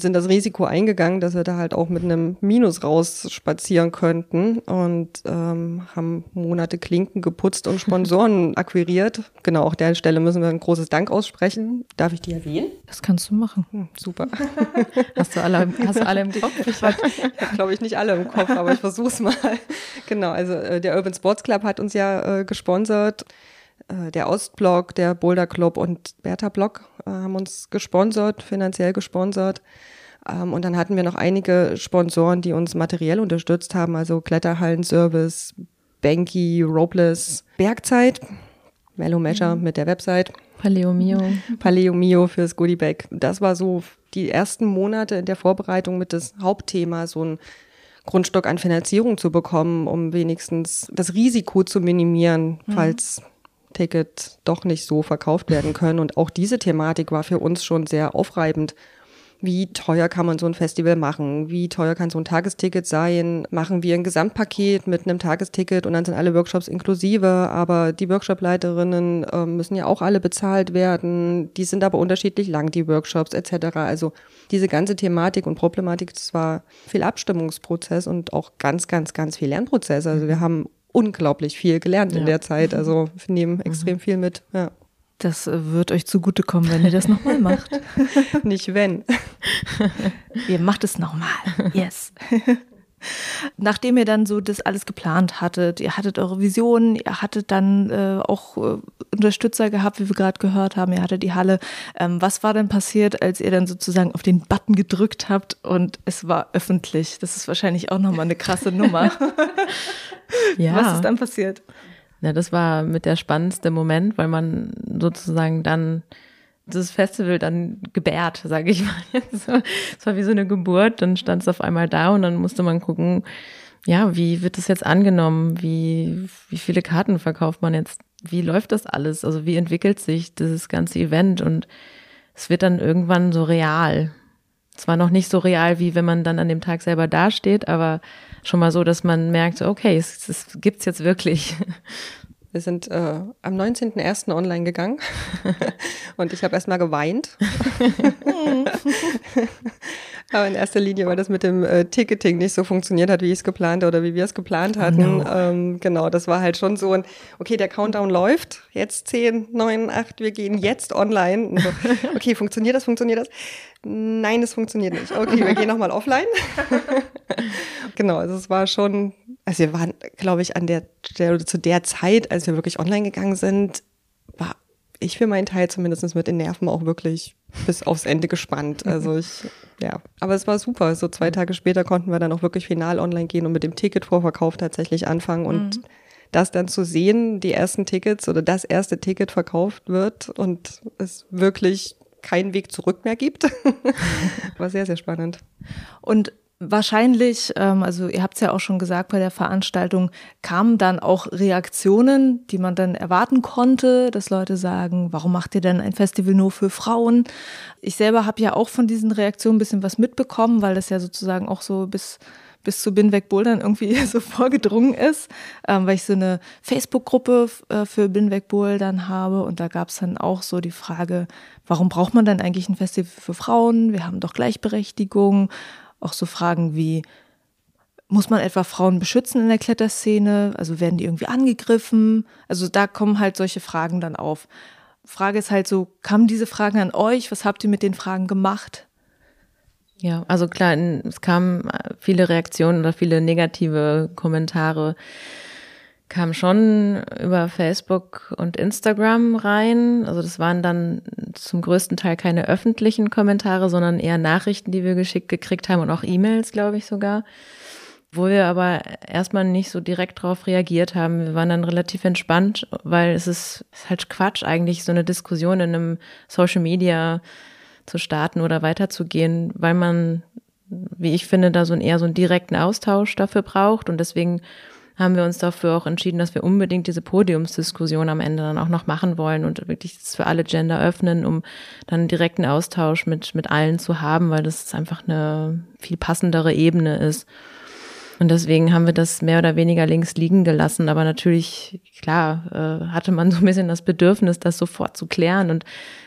sind das Risiko eingegangen, dass wir da halt auch mit einem Minus rausspazieren könnten und ähm, haben Monate Klinken geputzt und Sponsoren akquiriert. Genau, auch der Stelle müssen wir ein großes Dank aussprechen. Darf ich die erwähnen? Das kannst du machen. Hm, super. hast, du alle, hast du alle im Kopf? Ich habe, glaube ich, nicht alle im Kopf, aber ich versuche es mal. Genau, also äh, der Urban Sports Club hat uns ja äh, gesponsert der Ostblock, der Boulder Club und Bertha Block äh, haben uns gesponsert, finanziell gesponsert. Ähm, und dann hatten wir noch einige Sponsoren, die uns materiell unterstützt haben, also Kletterhallen-Service, Banky, Ropeless, Bergzeit, Mellow Measure mhm. mit der Website. Paleo Mio. Paleo Mio fürs Goodie Bag. Das war so die ersten Monate in der Vorbereitung mit das Hauptthema, so ein Grundstock an Finanzierung zu bekommen, um wenigstens das Risiko zu minimieren, mhm. Ticket doch nicht so verkauft werden können. Und auch diese Thematik war für uns schon sehr aufreibend. Wie teuer kann man so ein Festival machen? Wie teuer kann so ein Tagesticket sein? Machen wir ein Gesamtpaket mit einem Tagesticket und dann sind alle Workshops inklusive, aber die Workshopleiterinnen äh, müssen ja auch alle bezahlt werden. Die sind aber unterschiedlich lang, die Workshops etc. Also diese ganze Thematik und Problematik, das war viel Abstimmungsprozess und auch ganz, ganz, ganz viel Lernprozess. Also wir haben unglaublich viel gelernt in der Zeit. Also wir nehmen mhm. extrem viel mit. Ja. Das äh, wird euch zugutekommen, wenn ihr das nochmal macht. Nicht wenn. ihr macht es nochmal. Yes. Nachdem ihr dann so das alles geplant hattet, ihr hattet eure Visionen, ihr hattet dann äh, auch äh, Unterstützer gehabt, wie wir gerade gehört haben, ihr hattet die Halle. Ähm, was war denn passiert, als ihr dann sozusagen auf den Button gedrückt habt und es war öffentlich? Das ist wahrscheinlich auch nochmal eine krasse Nummer. ja. Was ist dann passiert? Ja, das war mit der spannendste Moment, weil man sozusagen dann das Festival dann gebärt, sage ich mal. Es war wie so eine Geburt, dann stand es auf einmal da und dann musste man gucken, ja, wie wird das jetzt angenommen? Wie, wie viele Karten verkauft man jetzt? Wie läuft das alles? Also wie entwickelt sich dieses ganze Event? Und es wird dann irgendwann so real. Zwar noch nicht so real, wie wenn man dann an dem Tag selber dasteht, aber schon mal so, dass man merkt, okay, es, es gibt's jetzt wirklich. Wir sind äh, am 19.01. online gegangen und ich habe erstmal geweint. Aber in erster Linie, weil das mit dem äh, Ticketing nicht so funktioniert hat, wie ich es geplant oder wie wir es geplant hatten. No. Ähm, genau, das war halt schon so ein, okay, der Countdown läuft, jetzt 10, 9, 8, wir gehen jetzt online. So, okay, funktioniert das, funktioniert das? Nein, es funktioniert nicht. Okay, wir gehen nochmal offline. genau, also es war schon, also wir waren, glaube ich, an der Stelle, zu der Zeit, als wir wirklich online gegangen sind, war ich für meinen Teil zumindest mit den Nerven auch wirklich bis aufs Ende gespannt. Also ich, ja. Aber es war super. So zwei Tage später konnten wir dann auch wirklich final online gehen und mit dem Ticketvorverkauf tatsächlich anfangen und mhm. das dann zu sehen, die ersten Tickets oder das erste Ticket verkauft wird und es wirklich keinen Weg zurück mehr gibt. War sehr, sehr spannend. Und Wahrscheinlich, ähm, also ihr habt es ja auch schon gesagt bei der Veranstaltung, kamen dann auch Reaktionen, die man dann erwarten konnte, dass Leute sagen, warum macht ihr denn ein Festival nur für Frauen? Ich selber habe ja auch von diesen Reaktionen ein bisschen was mitbekommen, weil das ja sozusagen auch so bis bis zu Binweg Bouldern irgendwie so vorgedrungen ist, ähm, weil ich so eine Facebook-Gruppe äh, für Binweg Bouldern habe und da gab es dann auch so die Frage, warum braucht man denn eigentlich ein Festival für Frauen? Wir haben doch Gleichberechtigung auch so Fragen wie, muss man etwa Frauen beschützen in der Kletterszene? Also werden die irgendwie angegriffen? Also da kommen halt solche Fragen dann auf. Frage ist halt so, kamen diese Fragen an euch? Was habt ihr mit den Fragen gemacht? Ja, also klar, es kamen viele Reaktionen oder viele negative Kommentare kam schon über Facebook und Instagram rein. Also das waren dann zum größten Teil keine öffentlichen Kommentare, sondern eher Nachrichten, die wir geschickt gekriegt haben und auch E-Mails, glaube ich sogar. Wo wir aber erstmal nicht so direkt darauf reagiert haben. Wir waren dann relativ entspannt, weil es ist, ist halt Quatsch eigentlich, so eine Diskussion in einem Social Media zu starten oder weiterzugehen, weil man, wie ich finde, da so ein, eher so einen direkten Austausch dafür braucht und deswegen haben wir uns dafür auch entschieden, dass wir unbedingt diese Podiumsdiskussion am Ende dann auch noch machen wollen und wirklich das für alle Gender öffnen, um dann einen direkten Austausch mit, mit allen zu haben, weil das einfach eine viel passendere Ebene ist. Und deswegen haben wir das mehr oder weniger links liegen gelassen. Aber natürlich, klar, äh, hatte man so ein bisschen das Bedürfnis, das sofort zu klären und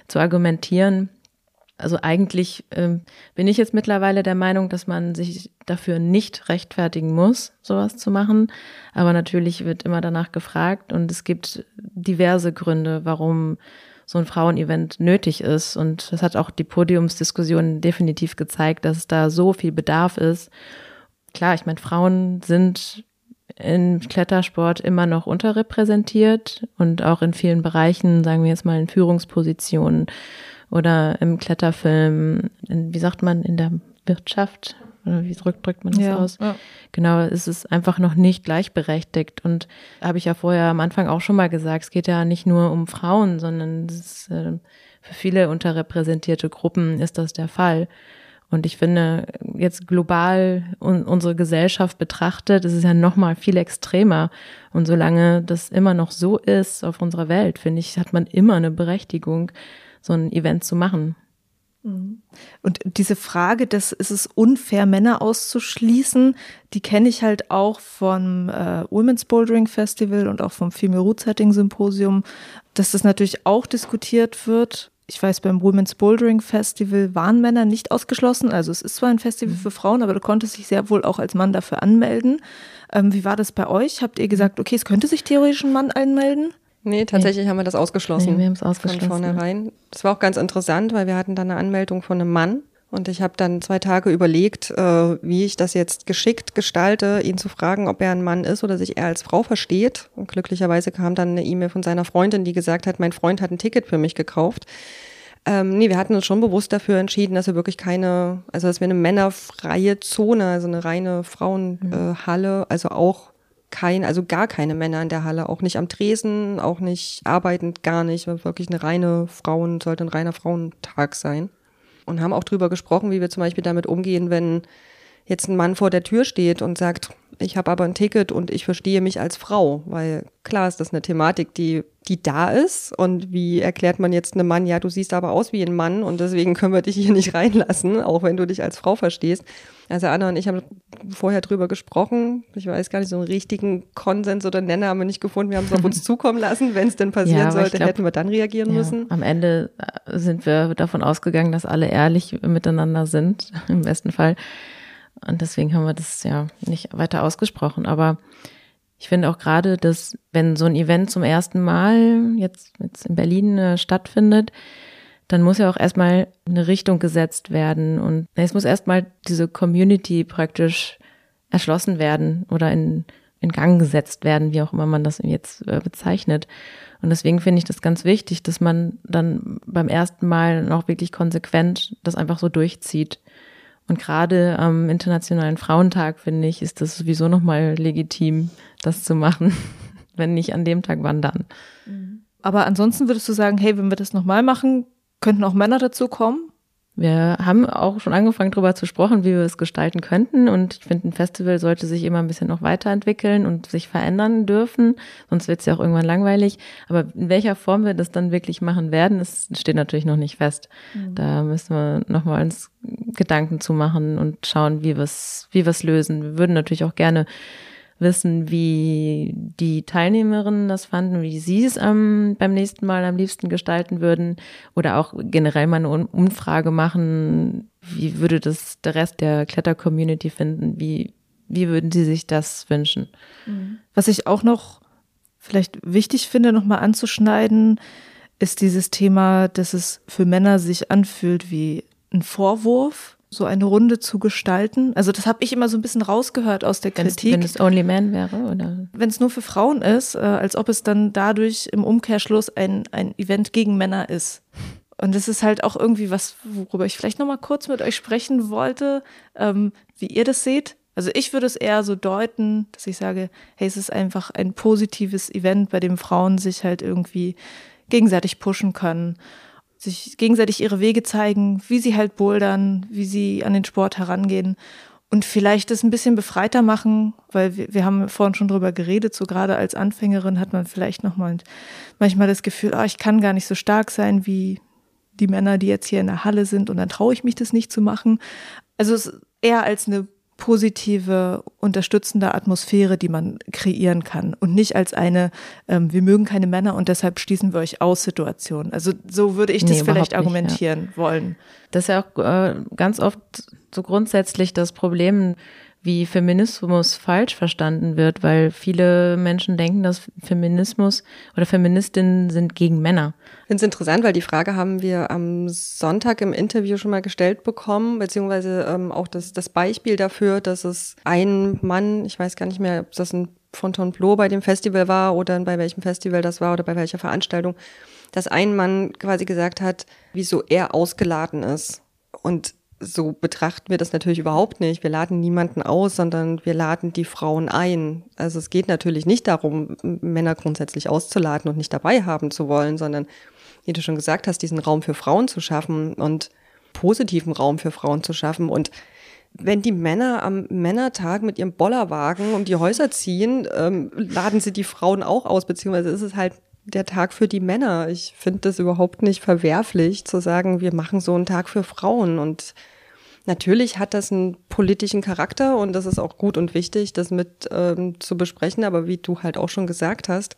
zu argumentieren. Also eigentlich ähm, bin ich jetzt mittlerweile der Meinung, dass man sich dafür nicht rechtfertigen muss, sowas zu machen. Aber natürlich wird immer danach gefragt und es gibt diverse Gründe, warum so ein Frauenevent nötig ist. Und das hat auch die Podiumsdiskussion definitiv gezeigt, dass da so viel Bedarf ist. Klar, ich meine, Frauen sind im Klettersport immer noch unterrepräsentiert und auch in vielen Bereichen, sagen wir jetzt mal in Führungspositionen oder im Kletterfilm, in, wie sagt man, in der Wirtschaft, oder wie drückt, drückt man das ja, aus? Ja. Genau, es ist einfach noch nicht gleichberechtigt. Und habe ich ja vorher am Anfang auch schon mal gesagt, es geht ja nicht nur um Frauen, sondern ist, äh, für viele unterrepräsentierte Gruppen ist das der Fall. Und ich finde, jetzt global un unsere Gesellschaft betrachtet, ist es ja noch mal viel extremer. Und solange das immer noch so ist auf unserer Welt, finde ich, hat man immer eine Berechtigung, so ein Event zu machen. Mhm. Und diese Frage, dass ist es unfair, Männer auszuschließen, die kenne ich halt auch vom äh, Women's Bouldering Festival und auch vom Female Root Setting Symposium, dass das natürlich auch diskutiert wird. Ich weiß, beim Women's Bouldering Festival waren Männer nicht ausgeschlossen. Also es ist zwar ein Festival mhm. für Frauen, aber du konntest dich sehr wohl auch als Mann dafür anmelden. Ähm, wie war das bei euch? Habt ihr gesagt, okay, es könnte sich theoretisch ein Mann anmelden? Nee, tatsächlich nee. haben wir das ausgeschlossen. Nee, wir haben es ausgeschlossen. Von vornherein. Das war auch ganz interessant, weil wir hatten dann eine Anmeldung von einem Mann. Und ich habe dann zwei Tage überlegt, äh, wie ich das jetzt geschickt gestalte, ihn zu fragen, ob er ein Mann ist oder sich eher als Frau versteht. Und glücklicherweise kam dann eine E-Mail von seiner Freundin, die gesagt hat, mein Freund hat ein Ticket für mich gekauft. Ähm, nee, wir hatten uns schon bewusst dafür entschieden, dass wir wirklich keine, also dass wir eine männerfreie Zone, also eine reine Frauenhalle, mhm. äh, also auch kein, also gar keine Männer in der Halle, auch nicht am Tresen, auch nicht arbeitend, gar nicht. Wirklich eine reine Frauen, sollte ein reiner Frauentag sein. Und haben auch drüber gesprochen, wie wir zum Beispiel damit umgehen, wenn jetzt ein Mann vor der Tür steht und sagt, ich habe aber ein Ticket und ich verstehe mich als Frau, weil klar ist das eine Thematik, die, die da ist. Und wie erklärt man jetzt einem Mann, ja, du siehst aber aus wie ein Mann und deswegen können wir dich hier nicht reinlassen, auch wenn du dich als Frau verstehst. Also Anna und ich haben vorher drüber gesprochen. Ich weiß gar nicht, so einen richtigen Konsens oder Nenner haben wir nicht gefunden. Wir haben es auf uns zukommen lassen. Wenn es denn passieren ja, sollte, glaub, hätten wir dann reagieren ja, müssen. Am Ende äh, sind wir davon ausgegangen, dass alle ehrlich miteinander sind, im besten Fall. Und deswegen haben wir das ja nicht weiter ausgesprochen. Aber ich finde auch gerade, dass wenn so ein Event zum ersten Mal jetzt, jetzt in Berlin äh, stattfindet, dann muss ja auch erstmal eine Richtung gesetzt werden und es muss erstmal diese Community praktisch erschlossen werden oder in, in Gang gesetzt werden, wie auch immer man das jetzt äh, bezeichnet. Und deswegen finde ich das ganz wichtig, dass man dann beim ersten Mal noch wirklich konsequent das einfach so durchzieht. Und gerade am Internationalen Frauentag, finde ich, ist das sowieso nochmal legitim, das zu machen. Wenn nicht an dem Tag, wann dann? Aber ansonsten würdest du sagen, hey, wenn wir das nochmal machen, Könnten auch Männer dazu kommen? Wir haben auch schon angefangen, darüber zu sprechen, wie wir es gestalten könnten. Und ich finde, ein Festival sollte sich immer ein bisschen noch weiterentwickeln und sich verändern dürfen. Sonst wird es ja auch irgendwann langweilig. Aber in welcher Form wir das dann wirklich machen werden, das steht natürlich noch nicht fest. Mhm. Da müssen wir nochmal uns Gedanken zu machen und schauen, wie wir es wie wir's lösen. Wir würden natürlich auch gerne wissen, wie die Teilnehmerinnen das fanden, wie sie es ähm, beim nächsten Mal am liebsten gestalten würden oder auch generell mal eine Umfrage machen, wie würde das der Rest der Kletter-Community finden, wie, wie würden sie sich das wünschen. Mhm. Was ich auch noch vielleicht wichtig finde, nochmal anzuschneiden, ist dieses Thema, dass es für Männer sich anfühlt wie ein Vorwurf so eine Runde zu gestalten. Also das habe ich immer so ein bisschen rausgehört aus der Kritik. Wenn es Only Man wäre, oder? Wenn es nur für Frauen ist, äh, als ob es dann dadurch im Umkehrschluss ein, ein Event gegen Männer ist. Und das ist halt auch irgendwie was, worüber ich vielleicht nochmal kurz mit euch sprechen wollte, ähm, wie ihr das seht. Also ich würde es eher so deuten, dass ich sage, hey, es ist einfach ein positives Event, bei dem Frauen sich halt irgendwie gegenseitig pushen können sich gegenseitig ihre Wege zeigen, wie sie halt bouldern, wie sie an den Sport herangehen und vielleicht das ein bisschen befreiter machen, weil wir, wir haben vorhin schon drüber geredet, so gerade als Anfängerin hat man vielleicht nochmal manchmal das Gefühl, ah, ich kann gar nicht so stark sein wie die Männer, die jetzt hier in der Halle sind und dann traue ich mich das nicht zu machen. Also es ist eher als eine positive, unterstützende Atmosphäre, die man kreieren kann und nicht als eine, ähm, wir mögen keine Männer und deshalb schließen wir euch aus Situation. Also so würde ich das nee, vielleicht argumentieren nicht, ja. wollen. Das ist ja auch äh, ganz oft so grundsätzlich das Problem, wie Feminismus falsch verstanden wird, weil viele Menschen denken, dass Feminismus oder Feministinnen sind gegen Männer. Ich finde es interessant, weil die Frage haben wir am Sonntag im Interview schon mal gestellt bekommen, beziehungsweise ähm, auch das, das Beispiel dafür, dass es ein Mann, ich weiß gar nicht mehr, ob das ein Fontainebleau bei dem Festival war oder bei welchem Festival das war oder bei welcher Veranstaltung, dass ein Mann quasi gesagt hat, wieso er ausgeladen ist. Und so betrachten wir das natürlich überhaupt nicht. Wir laden niemanden aus, sondern wir laden die Frauen ein. Also es geht natürlich nicht darum, Männer grundsätzlich auszuladen und nicht dabei haben zu wollen, sondern, wie du schon gesagt hast, diesen Raum für Frauen zu schaffen und positiven Raum für Frauen zu schaffen. Und wenn die Männer am Männertag mit ihrem Bollerwagen um die Häuser ziehen, ähm, laden sie die Frauen auch aus, beziehungsweise ist es halt der Tag für die Männer. Ich finde das überhaupt nicht verwerflich zu sagen, wir machen so einen Tag für Frauen und Natürlich hat das einen politischen Charakter und das ist auch gut und wichtig, das mit ähm, zu besprechen. Aber wie du halt auch schon gesagt hast,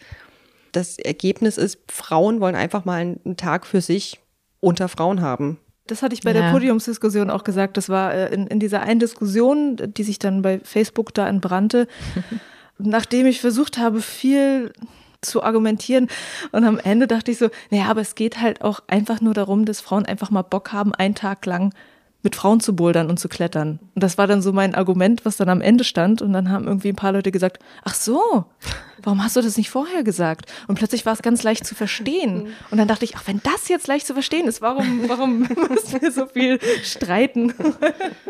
das Ergebnis ist, Frauen wollen einfach mal einen Tag für sich unter Frauen haben. Das hatte ich bei ja. der Podiumsdiskussion auch gesagt. Das war äh, in, in dieser einen Diskussion, die sich dann bei Facebook da entbrannte, nachdem ich versucht habe, viel zu argumentieren. Und am Ende dachte ich so, naja, aber es geht halt auch einfach nur darum, dass Frauen einfach mal Bock haben, einen Tag lang mit Frauen zu bouldern und zu klettern. Und das war dann so mein Argument, was dann am Ende stand. Und dann haben irgendwie ein paar Leute gesagt, ach so, warum hast du das nicht vorher gesagt? Und plötzlich war es ganz leicht zu verstehen. Und dann dachte ich, ach, wenn das jetzt leicht zu verstehen ist, warum, warum müssen wir so viel streiten?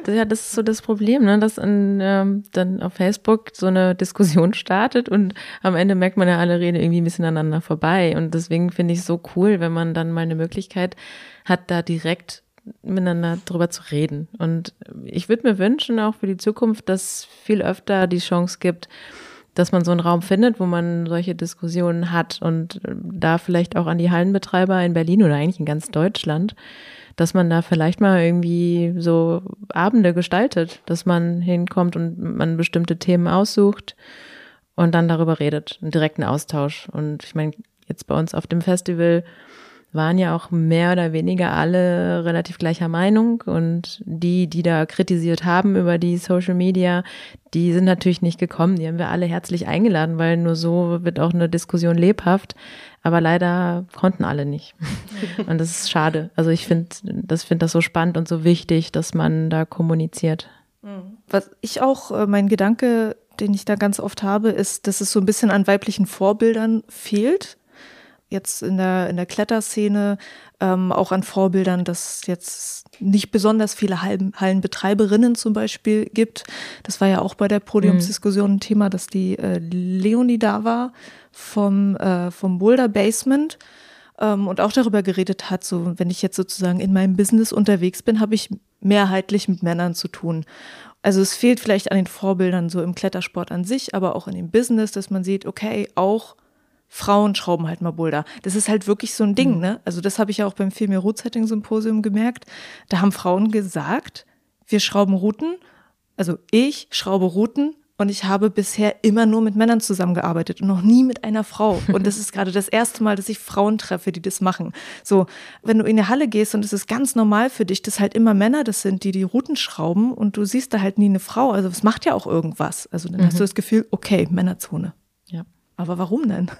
Ja, das ist so das Problem, ne? dass in, ähm, dann auf Facebook so eine Diskussion startet und am Ende merkt man ja, alle reden irgendwie ein bisschen aneinander vorbei. Und deswegen finde ich es so cool, wenn man dann mal eine Möglichkeit hat, da direkt miteinander drüber zu reden. Und ich würde mir wünschen, auch für die Zukunft, dass viel öfter die Chance gibt, dass man so einen Raum findet, wo man solche Diskussionen hat und da vielleicht auch an die Hallenbetreiber in Berlin oder eigentlich in ganz Deutschland, dass man da vielleicht mal irgendwie so Abende gestaltet, dass man hinkommt und man bestimmte Themen aussucht und dann darüber redet, einen direkten Austausch. Und ich meine, jetzt bei uns auf dem Festival waren ja auch mehr oder weniger alle relativ gleicher Meinung und die, die da kritisiert haben über die Social Media, die sind natürlich nicht gekommen. Die haben wir alle herzlich eingeladen, weil nur so wird auch eine Diskussion lebhaft. Aber leider konnten alle nicht. Und das ist schade. Also ich finde, das finde das so spannend und so wichtig, dass man da kommuniziert. Mhm. Was ich auch, äh, mein Gedanke, den ich da ganz oft habe, ist, dass es so ein bisschen an weiblichen Vorbildern fehlt jetzt in der, in der Kletterszene ähm, auch an Vorbildern, dass jetzt nicht besonders viele Hallen, Hallenbetreiberinnen zum Beispiel gibt. Das war ja auch bei der Podiumsdiskussion ein Thema, dass die äh, Leonie da war vom, äh, vom Boulder Basement. ähm, und auch darüber geredet hat, so wenn ich jetzt sozusagen in meinem Business unterwegs bin, habe ich mehrheitlich mit Männern zu tun. Also es fehlt vielleicht an den Vorbildern so im Klettersport an sich, aber auch in dem Business, dass man sieht, okay, auch Frauen schrauben halt mal Boulder. Das ist halt wirklich so ein Ding, mhm. ne? Also das habe ich ja auch beim Female Root Setting Symposium gemerkt. Da haben Frauen gesagt, wir schrauben Routen, also ich schraube Routen und ich habe bisher immer nur mit Männern zusammengearbeitet und noch nie mit einer Frau. Und das ist gerade das erste Mal, dass ich Frauen treffe, die das machen. So, wenn du in die Halle gehst und es ist ganz normal für dich, dass halt immer Männer das sind, die die Routen schrauben und du siehst da halt nie eine Frau. Also es macht ja auch irgendwas. Also dann mhm. hast du das Gefühl, okay, Männerzone. Aber warum denn?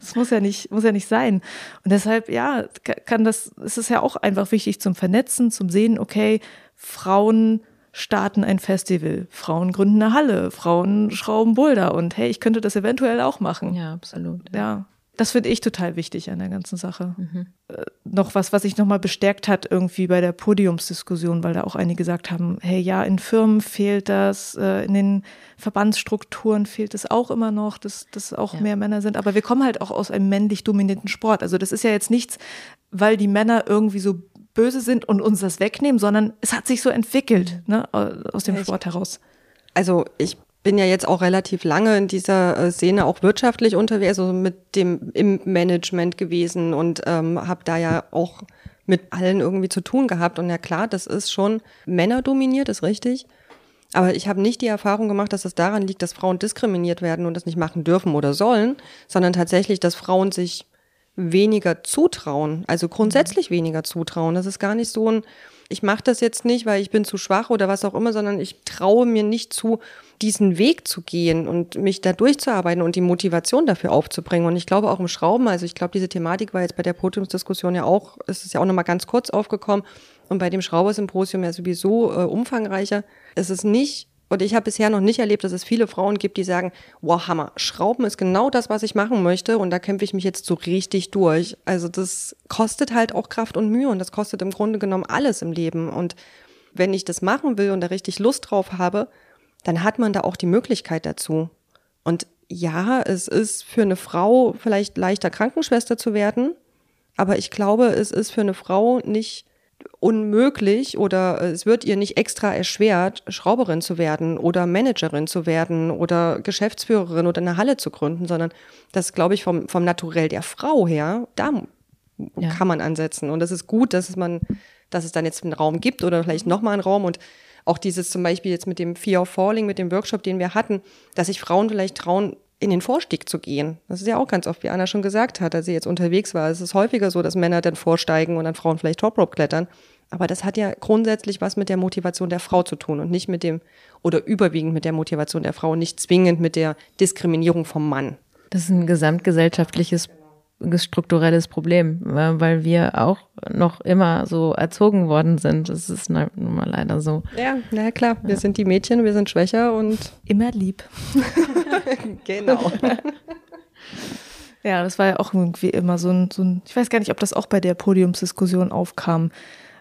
Das muss ja nicht, muss ja nicht sein. Und deshalb, ja, kann das, es ist ja auch einfach wichtig zum Vernetzen, zum Sehen, okay, Frauen starten ein Festival, Frauen gründen eine Halle, Frauen schrauben Boulder und hey, ich könnte das eventuell auch machen. Ja, absolut. Ja. Das finde ich total wichtig an der ganzen Sache. Mhm. Äh, noch was, was sich nochmal bestärkt hat irgendwie bei der Podiumsdiskussion, weil da auch einige gesagt haben, hey, ja, in Firmen fehlt das, äh, in den Verbandsstrukturen fehlt es auch immer noch, dass, dass auch ja. mehr Männer sind. Aber wir kommen halt auch aus einem männlich dominierten Sport. Also das ist ja jetzt nichts, weil die Männer irgendwie so böse sind und uns das wegnehmen, sondern es hat sich so entwickelt, ne, aus dem Sport heraus. Also ich bin ja jetzt auch relativ lange in dieser äh, Szene auch wirtschaftlich unterwegs, also mit dem im Management gewesen und ähm, habe da ja auch mit allen irgendwie zu tun gehabt. Und ja klar, das ist schon männerdominiert, ist richtig. Aber ich habe nicht die Erfahrung gemacht, dass es daran liegt, dass Frauen diskriminiert werden und das nicht machen dürfen oder sollen, sondern tatsächlich, dass Frauen sich weniger zutrauen, also grundsätzlich weniger zutrauen. Das ist gar nicht so ein, ich mache das jetzt nicht, weil ich bin zu schwach oder was auch immer, sondern ich traue mir nicht zu, diesen Weg zu gehen und mich da durchzuarbeiten und die Motivation dafür aufzubringen. Und ich glaube auch im Schrauben, also ich glaube, diese Thematik war jetzt bei der Podiumsdiskussion ja auch, es ist ja auch nochmal ganz kurz aufgekommen und bei dem Schraubersymposium ja sowieso äh, umfangreicher. Es ist nicht und ich habe bisher noch nicht erlebt, dass es viele Frauen gibt, die sagen, wow, Hammer, Schrauben ist genau das, was ich machen möchte und da kämpfe ich mich jetzt so richtig durch. Also das kostet halt auch Kraft und Mühe und das kostet im Grunde genommen alles im Leben. Und wenn ich das machen will und da richtig Lust drauf habe, dann hat man da auch die Möglichkeit dazu. Und ja, es ist für eine Frau vielleicht leichter Krankenschwester zu werden, aber ich glaube, es ist für eine Frau nicht unmöglich oder es wird ihr nicht extra erschwert, Schrauberin zu werden oder Managerin zu werden oder Geschäftsführerin oder eine Halle zu gründen, sondern das glaube ich vom, vom Naturell der Frau her, da ja. kann man ansetzen. Und das ist gut, dass es man, dass es dann jetzt einen Raum gibt oder vielleicht nochmal einen Raum und auch dieses zum Beispiel jetzt mit dem Fear of Falling, mit dem Workshop, den wir hatten, dass sich Frauen vielleicht trauen, in den Vorstieg zu gehen. Das ist ja auch ganz oft, wie Anna schon gesagt hat, als sie jetzt unterwegs war. Es ist häufiger so, dass Männer dann vorsteigen und dann Frauen vielleicht Top Rope klettern. Aber das hat ja grundsätzlich was mit der Motivation der Frau zu tun und nicht mit dem, oder überwiegend mit der Motivation der Frau, nicht zwingend mit der Diskriminierung vom Mann. Das ist ein gesamtgesellschaftliches strukturelles Problem, weil wir auch noch immer so erzogen worden sind. Das ist nun mal leider so. Ja, na klar. Wir ja. sind die Mädchen, wir sind schwächer und immer lieb. genau. Ja, das war ja auch irgendwie immer so ein, so ein, ich weiß gar nicht, ob das auch bei der Podiumsdiskussion aufkam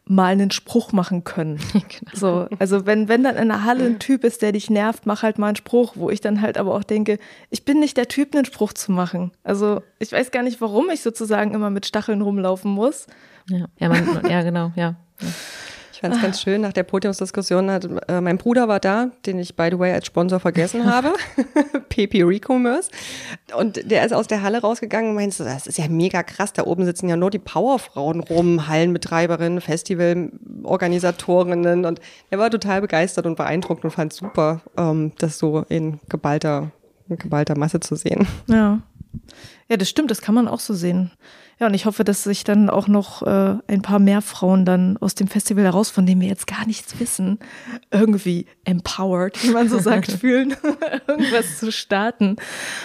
mal einen Spruch machen können. genau. So, also wenn, wenn dann in der Halle ein Typ ist, der dich nervt, mach halt mal einen Spruch, wo ich dann halt aber auch denke, ich bin nicht der Typ, einen Spruch zu machen. Also ich weiß gar nicht, warum ich sozusagen immer mit Stacheln rumlaufen muss. Ja, ja, man, ja genau, ja. ja fand es ganz schön, nach der Podiumsdiskussion hat, äh, mein Bruder war da, den ich by the way als Sponsor vergessen habe, PP Recommerce. Und der ist aus der Halle rausgegangen und meinte, das ist ja mega krass, da oben sitzen ja nur die Powerfrauen rum, Hallenbetreiberinnen, Festivalorganisatorinnen und er war total begeistert und beeindruckt und fand super, ähm, das so in geballter, in geballter Masse zu sehen. Ja. Ja, das stimmt, das kann man auch so sehen. Ja, und ich hoffe, dass sich dann auch noch äh, ein paar mehr Frauen dann aus dem Festival heraus, von dem wir jetzt gar nichts wissen, irgendwie empowered, wie man so sagt, fühlen, irgendwas zu starten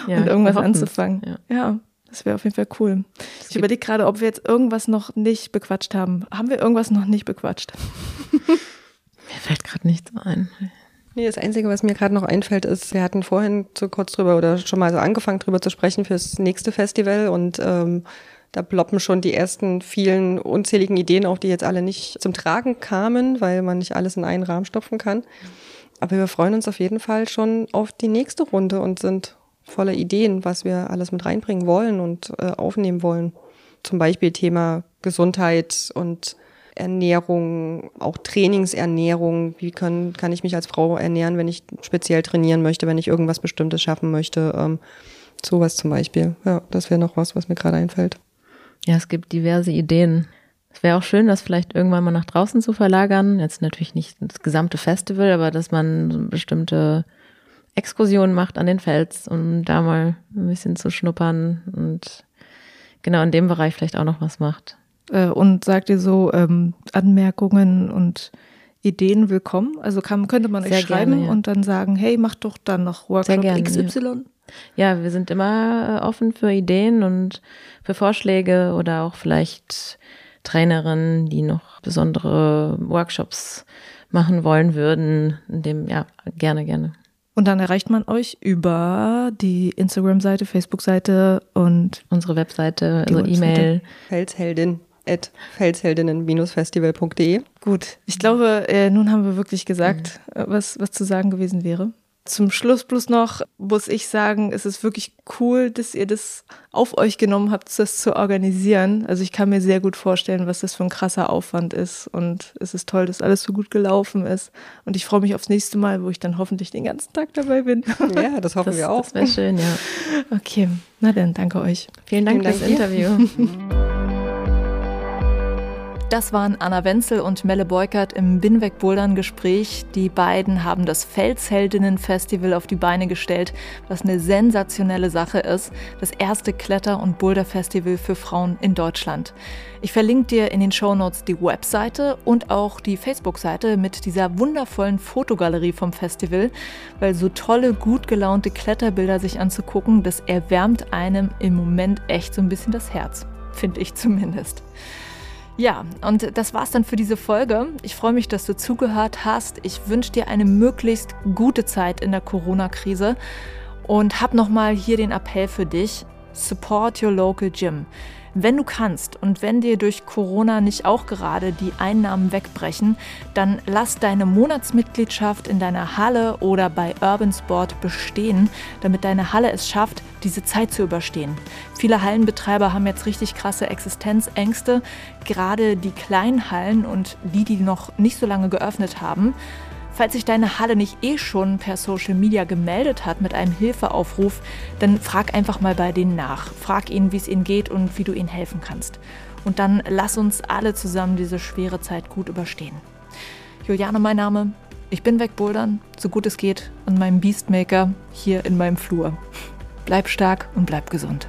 ja, und irgendwas anzufangen. Ja. ja. Das wäre auf jeden Fall cool. Das ich überlege gerade, ob wir jetzt irgendwas noch nicht bequatscht haben. Haben wir irgendwas noch nicht bequatscht? Mir fällt gerade nichts ein. Nee, das Einzige, was mir gerade noch einfällt, ist, wir hatten vorhin so kurz drüber oder schon mal so angefangen drüber zu sprechen fürs nächste Festival und ähm, da ploppen schon die ersten vielen unzähligen Ideen auf, die jetzt alle nicht zum Tragen kamen, weil man nicht alles in einen Rahmen stopfen kann. Aber wir freuen uns auf jeden Fall schon auf die nächste Runde und sind voller Ideen, was wir alles mit reinbringen wollen und äh, aufnehmen wollen. zum Beispiel Thema Gesundheit und Ernährung, auch Trainingsernährung. Wie kann, kann ich mich als Frau ernähren, wenn ich speziell trainieren möchte, wenn ich irgendwas Bestimmtes schaffen möchte? Ähm, sowas zum Beispiel. Ja, das wäre noch was, was mir gerade einfällt. Ja, es gibt diverse Ideen. Es wäre auch schön, das vielleicht irgendwann mal nach draußen zu verlagern. Jetzt natürlich nicht das gesamte Festival, aber dass man bestimmte Exkursionen macht an den Fels, um da mal ein bisschen zu schnuppern und genau in dem Bereich vielleicht auch noch was macht. Äh, und sagt ihr so ähm, Anmerkungen und Ideen willkommen? Also kann, könnte man Sehr euch schreiben gerne, ja. und dann sagen, hey, macht doch dann noch Workshop gerne, XY? Ja. Ja, wir sind immer äh, offen für Ideen und für Vorschläge oder auch vielleicht Trainerinnen, die noch besondere Workshops machen wollen würden. In dem, ja, gerne, gerne. Und dann erreicht man euch über die Instagram-Seite, Facebook-Seite und unsere Webseite, also E-Mail. Felsheldin at felsheldinnen-festival.de. Gut, ich glaube, äh, nun haben wir wirklich gesagt, mhm. was, was zu sagen gewesen wäre. Zum Schluss bloß noch muss ich sagen, es ist wirklich cool, dass ihr das auf euch genommen habt, das zu organisieren. Also ich kann mir sehr gut vorstellen, was das für ein krasser Aufwand ist. Und es ist toll, dass alles so gut gelaufen ist. Und ich freue mich aufs nächste Mal, wo ich dann hoffentlich den ganzen Tag dabei bin. Ja, das hoffen das, wir auch. Das wäre schön, ja. Okay, na dann, danke euch. Vielen Dank Vielen fürs Interview. Das waren Anna Wenzel und Melle Beukert im Binweg Bouldern Gespräch. Die beiden haben das Felsheldinnen Festival auf die Beine gestellt, was eine sensationelle Sache ist. Das erste Kletter- und Boulder-Festival für Frauen in Deutschland. Ich verlinke dir in den Shownotes die Webseite und auch die Facebook-Seite mit dieser wundervollen Fotogalerie vom Festival, weil so tolle, gut gelaunte Kletterbilder sich anzugucken, das erwärmt einem im Moment echt so ein bisschen das Herz. Finde ich zumindest. Ja, und das war's dann für diese Folge. Ich freue mich, dass du zugehört hast. Ich wünsche dir eine möglichst gute Zeit in der Corona-Krise und hab nochmal hier den Appell für dich. Support your local gym. Wenn du kannst und wenn dir durch Corona nicht auch gerade die Einnahmen wegbrechen, dann lass deine Monatsmitgliedschaft in deiner Halle oder bei Urban Sport bestehen, damit deine Halle es schafft, diese Zeit zu überstehen. Viele Hallenbetreiber haben jetzt richtig krasse Existenzängste, gerade die kleinen Hallen und die, die noch nicht so lange geöffnet haben. Falls sich deine Halle nicht eh schon per Social Media gemeldet hat mit einem Hilfeaufruf, dann frag einfach mal bei denen nach. Frag ihnen, wie es ihnen geht und wie du ihnen helfen kannst. Und dann lass uns alle zusammen diese schwere Zeit gut überstehen. Juliane, mein Name. Ich bin wegbouldern, so gut es geht, an meinem Beastmaker hier in meinem Flur. Bleib stark und bleib gesund.